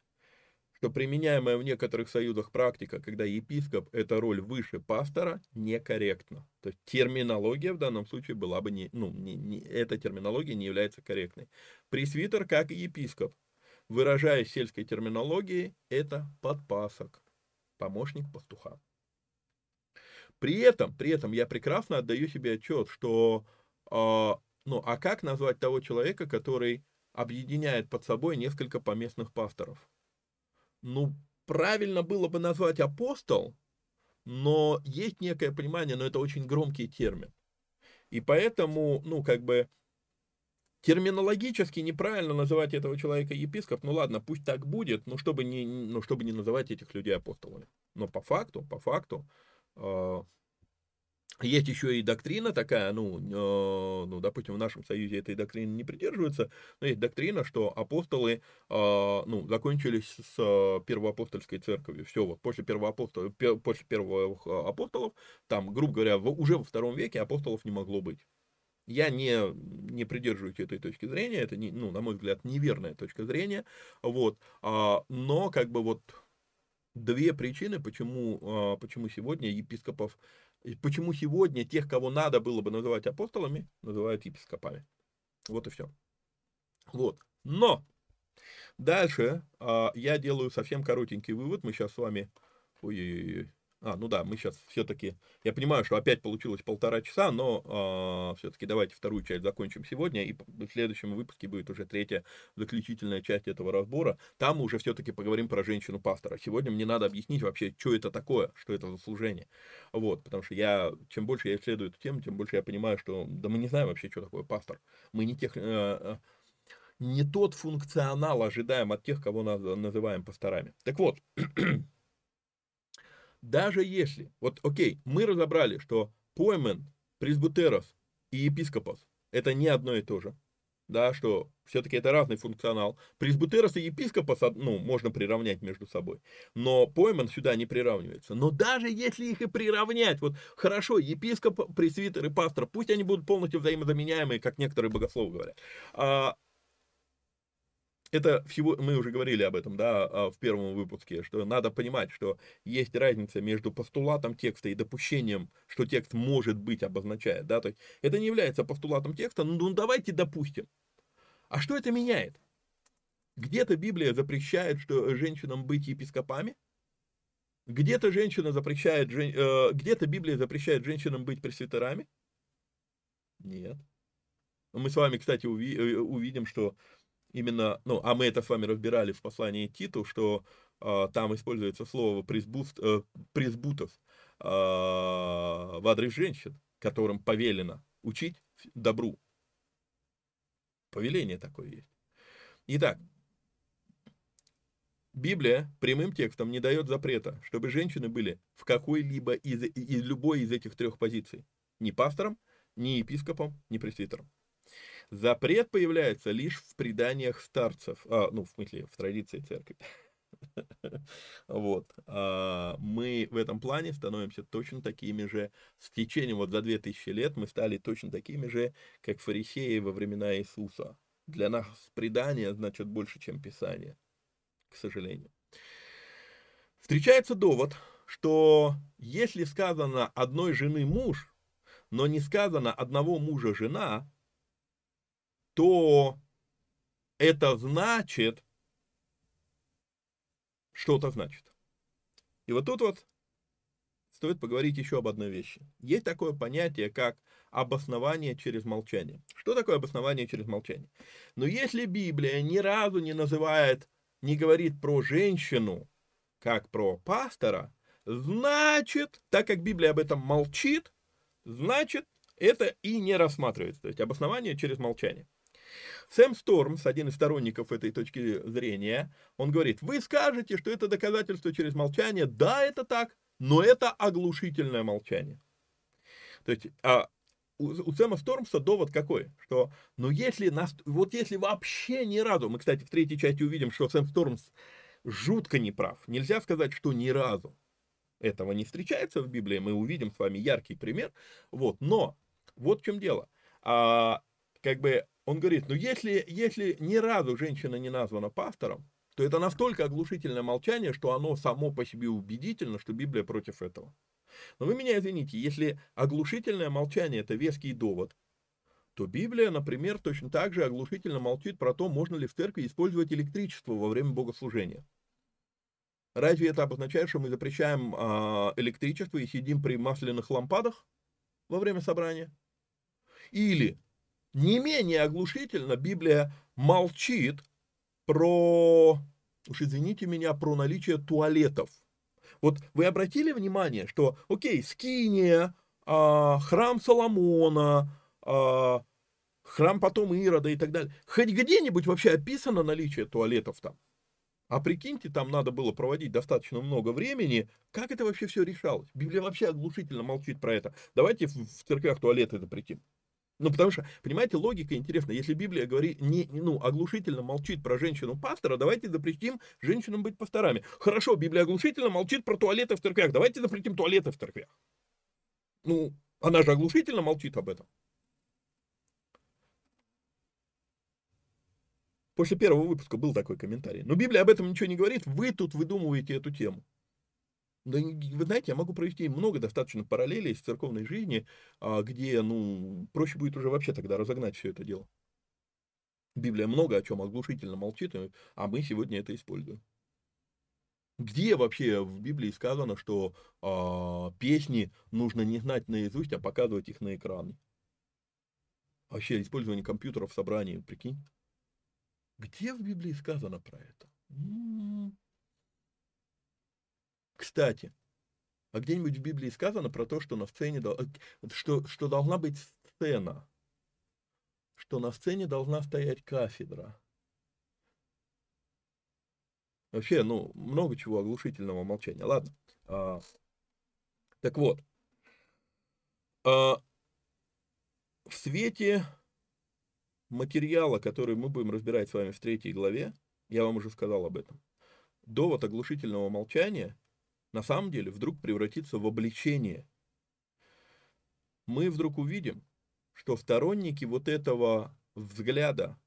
что применяемая в некоторых союзах практика, когда епископ – это роль выше пастора, некорректна. То есть терминология в данном случае была бы не, ну, не, не, эта терминология не является корректной. Пресвитер, как и епископ, выражаясь сельской терминологией, это подпасок, помощник пастуха. При этом, при этом я прекрасно отдаю себе отчет, что, ну, а как назвать того человека, который объединяет под собой несколько поместных пасторов? Ну, правильно было бы назвать апостол, но есть некое понимание, но это очень громкий термин. И поэтому, ну, как бы, терминологически неправильно называть этого человека епископ, ну ладно, пусть так будет, но чтобы не, ну, чтобы не называть этих людей апостолами. Но по факту, по факту, э, есть еще и доктрина такая, ну, э, ну, допустим, в нашем союзе этой доктрины не придерживаются, но есть доктрина, что апостолы, э, ну, закончились с э, первоапостольской церковью. Все, вот после, первоапостол, после первых апостолов, там, грубо говоря, в, уже во втором веке апостолов не могло быть. Я не, не придерживаюсь этой точки зрения, это, не, ну, на мой взгляд, неверная точка зрения, вот, а, но, как бы, вот, две причины, почему, а, почему сегодня епископов почему сегодня тех, кого надо было бы называть апостолами, называют епископами. Вот и все. Вот. Но дальше а, я делаю совсем коротенький вывод. Мы сейчас с вами... Ой-ой-ой. А, ну да, мы сейчас все-таки, я понимаю, что опять получилось полтора часа, но э, а, все-таки давайте вторую часть закончим сегодня, и в следующем выпуске будет уже третья заключительная часть этого разбора. Там мы уже все-таки поговорим про женщину-пастора. Сегодня мне надо объяснить вообще, что это такое, что это за служение. Вот, потому что я, чем больше я исследую эту тему, тем больше я понимаю, что, да мы не знаем вообще, что такое пастор. Мы не тех... Э, э, не тот функционал ожидаем от тех, кого называем пасторами. Так вот, даже если, вот окей, мы разобрали, что поймен, пресбутерос и епископос это не одно и то же, да, что все-таки это разный функционал. Пресбутерос и епископос, ну, можно приравнять между собой, но поймен сюда не приравнивается. Но даже если их и приравнять, вот хорошо, епископ, пресвитер и пастор, пусть они будут полностью взаимозаменяемые, как некоторые богословы говорят, а это всего, мы уже говорили об этом, да, а, в первом выпуске, что надо понимать, что есть разница между постулатом текста и допущением, что текст может быть обозначает, да, то есть это не является постулатом текста, ну, ну давайте допустим. А что это меняет? Где-то Библия запрещает, что женщинам быть епископами, где-то женщина запрещает, э, где-то Библия запрещает женщинам быть пресвитерами? Нет. Мы с вами, кстати, э, увидим, что именно, ну, а мы это с вами разбирали в послании Титу, что э, там используется слово пресбуст, э, пресбутов э, в адрес женщин, которым повелено учить добру. Повеление такое есть. Итак, Библия прямым текстом не дает запрета, чтобы женщины были в какой-либо из, из любой из этих трех позиций. Ни пастором, ни епископом, ни пресвитером. Запрет появляется лишь в преданиях старцев, а, ну, в смысле, в традиции церкви. Вот. А мы в этом плане становимся точно такими же, с течением вот за 2000 лет мы стали точно такими же, как фарисеи во времена Иисуса. Для нас предание значит больше, чем Писание, к сожалению. Встречается довод, что если сказано одной жены муж, но не сказано одного мужа жена, то это значит, что-то значит. И вот тут вот стоит поговорить еще об одной вещи. Есть такое понятие, как обоснование через молчание. Что такое обоснование через молчание? Но если Библия ни разу не называет, не говорит про женщину, как про пастора, значит, так как Библия об этом молчит, значит, это и не рассматривается. То есть обоснование через молчание. Сэм Стормс, один из сторонников этой точки зрения, он говорит, вы скажете, что это доказательство через молчание. Да, это так, но это оглушительное молчание. То есть, а, у, у Сэма Стормса довод какой? Что, ну если нас, вот если вообще ни разу, мы, кстати, в третьей части увидим, что Сэм Стормс жутко неправ. Нельзя сказать, что ни разу этого не встречается в Библии, мы увидим с вами яркий пример, вот, но вот в чем дело. А, как бы он говорит, ну если, если ни разу женщина не названа пастором, то это настолько оглушительное молчание, что оно само по себе убедительно, что Библия против этого. Но вы меня извините, если оглушительное молчание – это веский довод, то Библия, например, точно так же оглушительно молчит про то, можно ли в церкви использовать электричество во время богослужения. Разве это обозначает, что мы запрещаем а, электричество и сидим при масляных лампадах во время собрания? Или не менее оглушительно Библия молчит про, уж извините меня, про наличие туалетов. Вот вы обратили внимание, что, окей, Скиния, а, храм Соломона, а, храм потом Ирода и так далее. Хоть где-нибудь вообще описано наличие туалетов там? А прикиньте, там надо было проводить достаточно много времени. Как это вообще все решалось? Библия вообще оглушительно молчит про это. Давайте в, церквях туалеты запретим. Ну, потому что, понимаете, логика интересна. Если Библия говорит, не, ну, оглушительно молчит про женщину-пастора, давайте запретим женщинам быть пасторами. Хорошо, Библия оглушительно молчит про туалеты в церквях, давайте запретим туалеты в церквях. Ну, она же оглушительно молчит об этом. После первого выпуска был такой комментарий. Но Библия об этом ничего не говорит, вы тут выдумываете эту тему. Да, вы знаете, я могу провести много достаточно параллелей с церковной жизни, а, где, ну, проще будет уже вообще тогда разогнать все это дело. Библия много о чем оглушительно молчит, а мы сегодня это используем. Где вообще в Библии сказано, что э, песни нужно не знать наизусть, а показывать их на экране? Вообще использование компьютера в собрании, прикинь. Где в Библии сказано про это? Кстати, а где-нибудь в Библии сказано про то, что на сцене, что, что должна быть сцена, что на сцене должна стоять кафедра. Вообще, ну, много чего оглушительного молчания. Ладно. А, так вот. А, в свете материала, который мы будем разбирать с вами в третьей главе, я вам уже сказал об этом, довод оглушительного молчания на самом деле вдруг превратится в обличение. Мы вдруг увидим, что сторонники вот этого взгляда,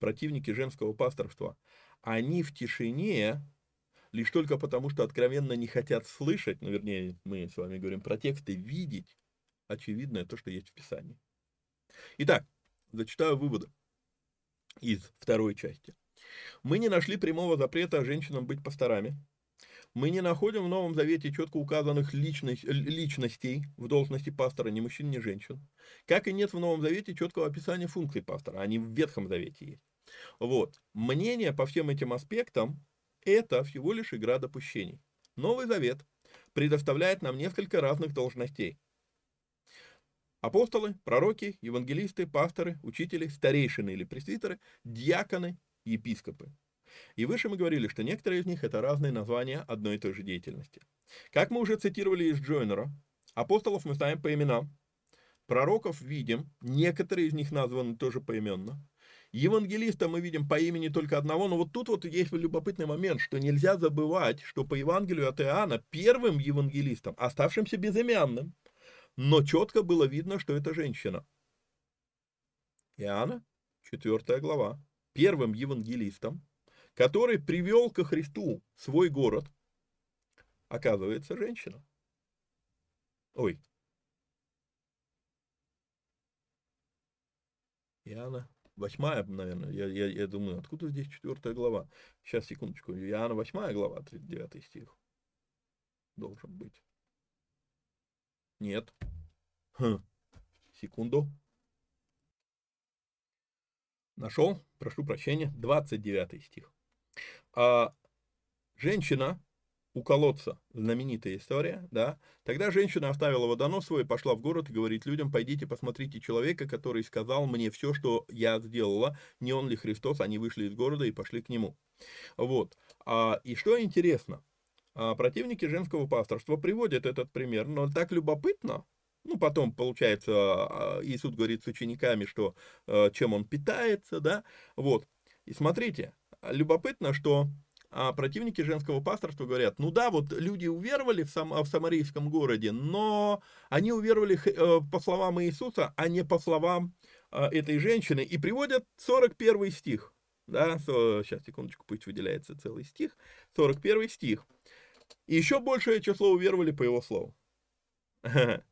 противники женского пасторства, они в тишине лишь только потому, что откровенно не хотят слышать, ну, вернее, мы с вами говорим про тексты, видеть очевидное то, что есть в Писании. Итак, Зачитаю выводы из второй части. Мы не нашли прямого запрета женщинам быть пасторами. Мы не находим в Новом Завете четко указанных личность, личностей в должности пастора, ни мужчин, ни женщин. Как и нет в Новом Завете четкого описания функций пастора, они в Ветхом Завете есть. Вот. Мнение по всем этим аспектам – это всего лишь игра допущений. Новый Завет предоставляет нам несколько разных должностей – Апостолы, пророки, евангелисты, пасторы, учители, старейшины или пресвитеры, диаконы, епископы. И выше мы говорили, что некоторые из них это разные названия одной и той же деятельности. Как мы уже цитировали из Джойнера, апостолов мы знаем по именам, пророков видим, некоторые из них названы тоже поименно. Евангелиста мы видим по имени только одного, но вот тут вот есть любопытный момент, что нельзя забывать, что по Евангелию от Иоанна первым евангелистом, оставшимся безымянным, но четко было видно, что это женщина. Иоанна, 4 глава, первым евангелистом, который привел ко Христу свой город, оказывается женщина. Ой. Иоанна, восьмая, наверное, я, я, я думаю, откуда здесь четвертая глава? Сейчас, секундочку, Иоанна, восьмая глава, 39 стих должен быть. Нет. Хм. Секунду. Нашел, прошу прощения, 29 стих. А, женщина у колодца, знаменитая история, да, тогда женщина оставила водонос свой, пошла в город и говорит людям, пойдите посмотрите человека, который сказал мне все, что я сделала, не он ли Христос, они вышли из города и пошли к нему. Вот, а, и что интересно, а противники женского пасторства приводят этот пример, но так любопытно, ну, потом, получается, а, Иисус говорит с учениками, что э, чем он питается, да, вот. И смотрите, любопытно, что а противники женского пасторства говорят, ну да, вот люди уверовали в, сам, в самарийском городе, но они уверовали э, по словам Иисуса, а не по словам э, этой женщины, и приводят 41 стих. да, сейчас, секундочку, пусть выделяется целый стих, 41 стих. И еще большее число уверовали по его слову.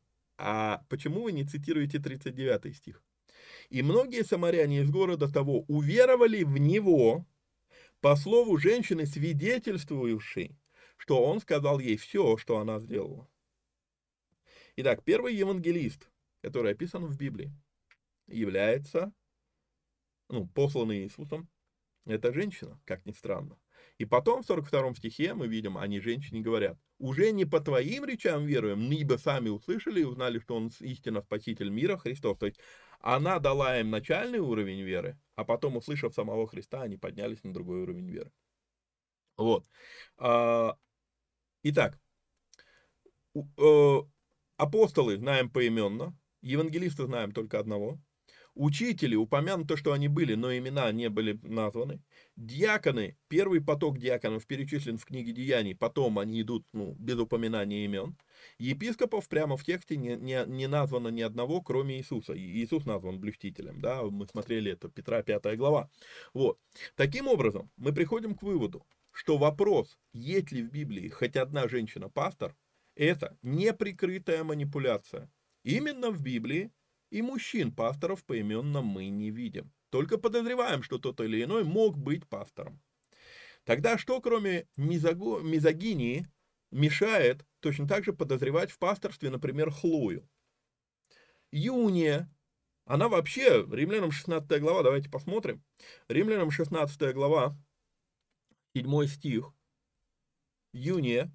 А почему вы не цитируете 39 стих? И многие самаряне из города того уверовали в него по слову женщины, свидетельствующей, что он сказал ей все, что она сделала. Итак, первый евангелист, который описан в Библии, является ну, посланный Иисусом, это женщина, как ни странно. И потом в 42 стихе мы видим, они женщине говорят, уже не по твоим речам веруем, ибо сами услышали и узнали, что он истинно спаситель мира, Христос. То есть она дала им начальный уровень веры, а потом, услышав самого Христа, они поднялись на другой уровень веры. Вот. А, итак, э, апостолы знаем поименно, евангелисты знаем только одного – Учители, упомянуто, что они были, но имена не были названы. Диаконы, первый поток диаконов перечислен в книге Деяний, потом они идут ну, без упоминания имен. Епископов прямо в тексте не, не, не названо ни одного, кроме Иисуса. Иисус назван блюстителем, да, мы смотрели это, Петра 5 глава. Вот. Таким образом, мы приходим к выводу, что вопрос, есть ли в Библии хоть одна женщина-пастор, это неприкрытая манипуляция. Именно в Библии и мужчин-пасторов поименно мы не видим. Только подозреваем, что тот или иной мог быть пастором. Тогда что, кроме мизого, мизогинии, мешает точно так же подозревать в пасторстве, например, Хлою? Юния, она вообще, римлянам 16 глава, давайте посмотрим. Римлянам 16 глава, 7 стих. Юния,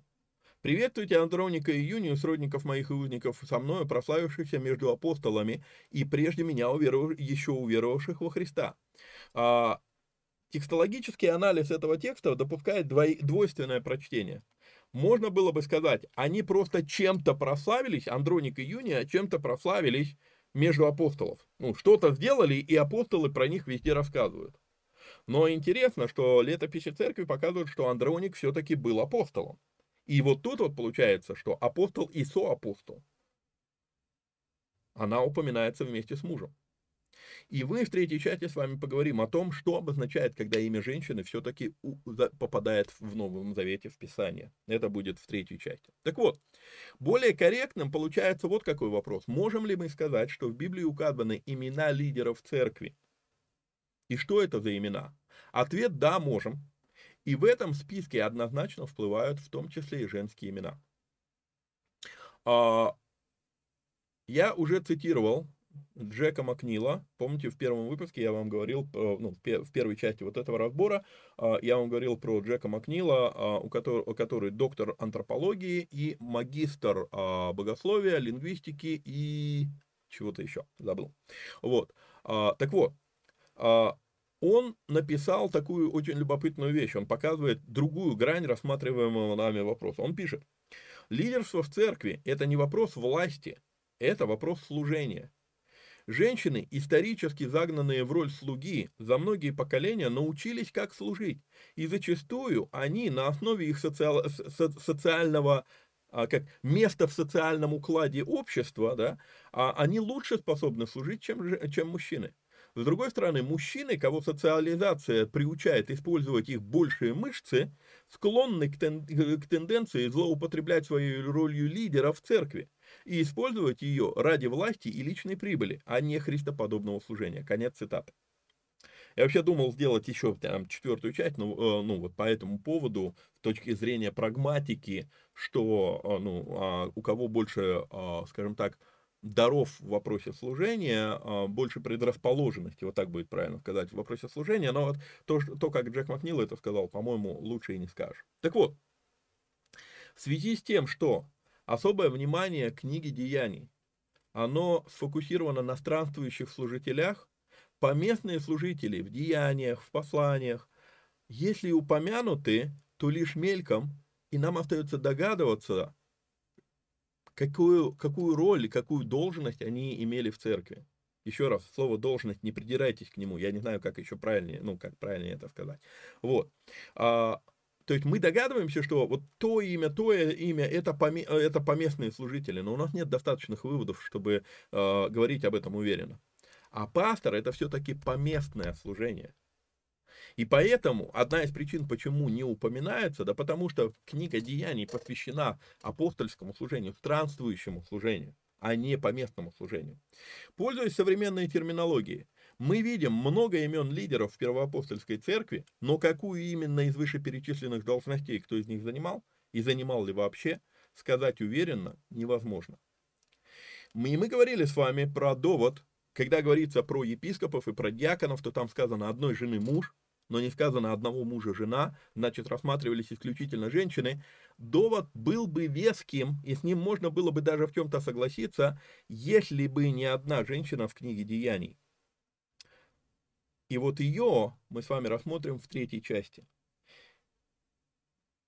Приветствуйте Андроника и Юнию, сродников моих и узников, со мною прославившихся между апостолами и прежде меня уверов... еще уверовавших во Христа. А, текстологический анализ этого текста допускает двой... двойственное прочтение. Можно было бы сказать, они просто чем-то прославились, Андроник и Юния чем-то прославились между апостолов. Ну, что-то сделали, и апостолы про них везде рассказывают. Но интересно, что летописи церкви показывают, что Андроник все-таки был апостолом. И вот тут вот получается, что апостол и соапостол, она упоминается вместе с мужем. И мы в третьей части с вами поговорим о том, что обозначает, когда имя женщины все-таки попадает в Новом Завете в Писание. Это будет в третьей части. Так вот, более корректным получается вот какой вопрос. Можем ли мы сказать, что в Библии указаны имена лидеров церкви? И что это за имена? Ответ – да, можем. И в этом списке однозначно всплывают в том числе и женские имена. А, я уже цитировал Джека Макнила. Помните, в первом выпуске я вам говорил, ну, в первой части вот этого разбора, а, я вам говорил про Джека Макнила, а, у которого, который доктор антропологии и магистр богословия, лингвистики и чего-то еще, забыл. Вот. Так вот, он написал такую очень любопытную вещь. Он показывает другую грань рассматриваемого нами вопроса. Он пишет, лидерство в церкви – это не вопрос власти, это вопрос служения. Женщины, исторически загнанные в роль слуги, за многие поколения научились, как служить. И зачастую они на основе их социал, со, социального а, как места в социальном укладе общества, да, а они лучше способны служить, чем, чем мужчины. С другой стороны, мужчины, кого социализация приучает использовать их большие мышцы, склонны к, тен, к тенденции злоупотреблять своей ролью лидера в церкви и использовать ее ради власти и личной прибыли, а не христоподобного служения. Конец цитаты. Я вообще думал сделать еще там четвертую часть, но, э, ну, вот по этому поводу, с точки зрения прагматики, что, э, ну, а у кого больше, скажем так, даров в вопросе служения, а, больше предрасположенности, вот так будет правильно сказать, в вопросе служения, но вот то, то как Джек Макнил это сказал, по-моему, лучше и не скажешь. Так вот, в связи с тем, что особое внимание книги Деяний, оно сфокусировано на странствующих служителях, поместные служители в деяниях, в посланиях, если упомянуты, то лишь мельком, и нам остается догадываться, какую, какую роль, какую должность они имели в церкви. Еще раз, слово должность, не придирайтесь к нему, я не знаю, как еще правильнее, ну, как правильнее это сказать. Вот. А, то есть мы догадываемся, что вот то имя, то имя, это, поме, это поместные служители, но у нас нет достаточных выводов, чтобы э, говорить об этом уверенно. А пастор это все-таки поместное служение. И поэтому одна из причин, почему не упоминается, да потому что книга Деяний посвящена апостольскому служению, странствующему служению, а не поместному служению. Пользуясь современной терминологией, мы видим много имен лидеров в первоапостольской церкви, но какую именно из вышеперечисленных должностей кто из них занимал, и занимал ли вообще, сказать уверенно невозможно. Мы, мы говорили с вами про довод, когда говорится про епископов и про диаконов, то там сказано одной жены муж, но не сказано одного мужа жена, значит рассматривались исключительно женщины, довод был бы веским, и с ним можно было бы даже в чем-то согласиться, если бы не одна женщина в книге Деяний. И вот ее мы с вами рассмотрим в третьей части.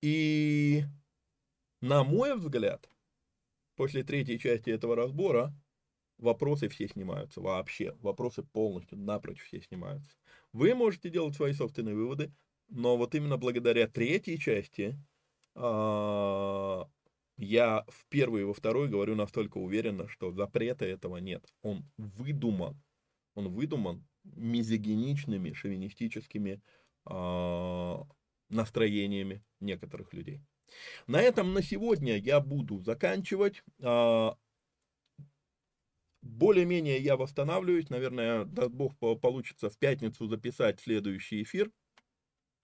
И на мой взгляд, после третьей части этого разбора, вопросы все снимаются вообще. Вопросы полностью, напрочь все снимаются. Вы можете делать свои собственные выводы, но вот именно благодаря третьей части а, я в первой и во второй говорю настолько уверенно, что запрета этого нет. Он выдуман. Он выдуман мизогиничными, шовинистическими э, настроениями некоторых людей. На этом на сегодня я буду заканчивать. Более-менее я восстанавливаюсь. Наверное, даст Бог получится в пятницу записать следующий эфир,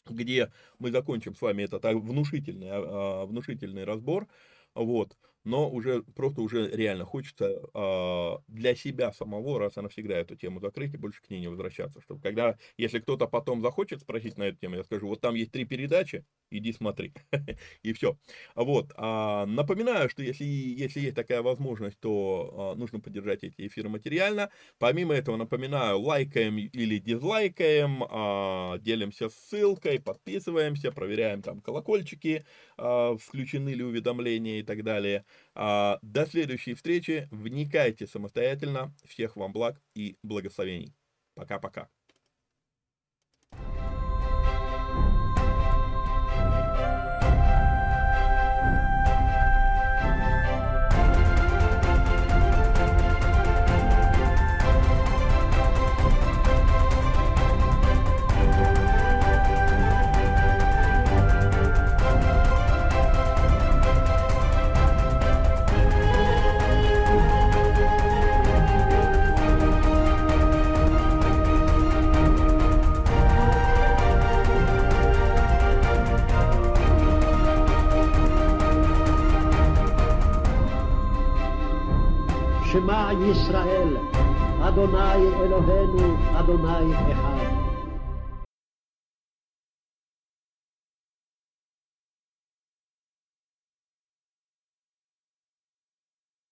где мы закончим с вами этот внушительный, внушительный разбор. Вот но уже просто уже реально хочется э, для себя самого раз и навсегда эту тему закрыть и больше к ней не возвращаться. Чтобы когда, если кто-то потом захочет спросить на эту тему, я скажу, вот там есть три передачи, иди смотри. и все. Вот. А, напоминаю, что если, если есть такая возможность, то а, нужно поддержать эти эфиры материально. Помимо этого, напоминаю, лайкаем или дизлайкаем, делимся ссылкой, подписываемся, проверяем там колокольчики, включены ли уведомления и так далее. А, до следующей встречи. Вникайте самостоятельно. Всех вам благ и благословений. Пока-пока. ישראל, אדוני אלוהינו, אדוני אחד.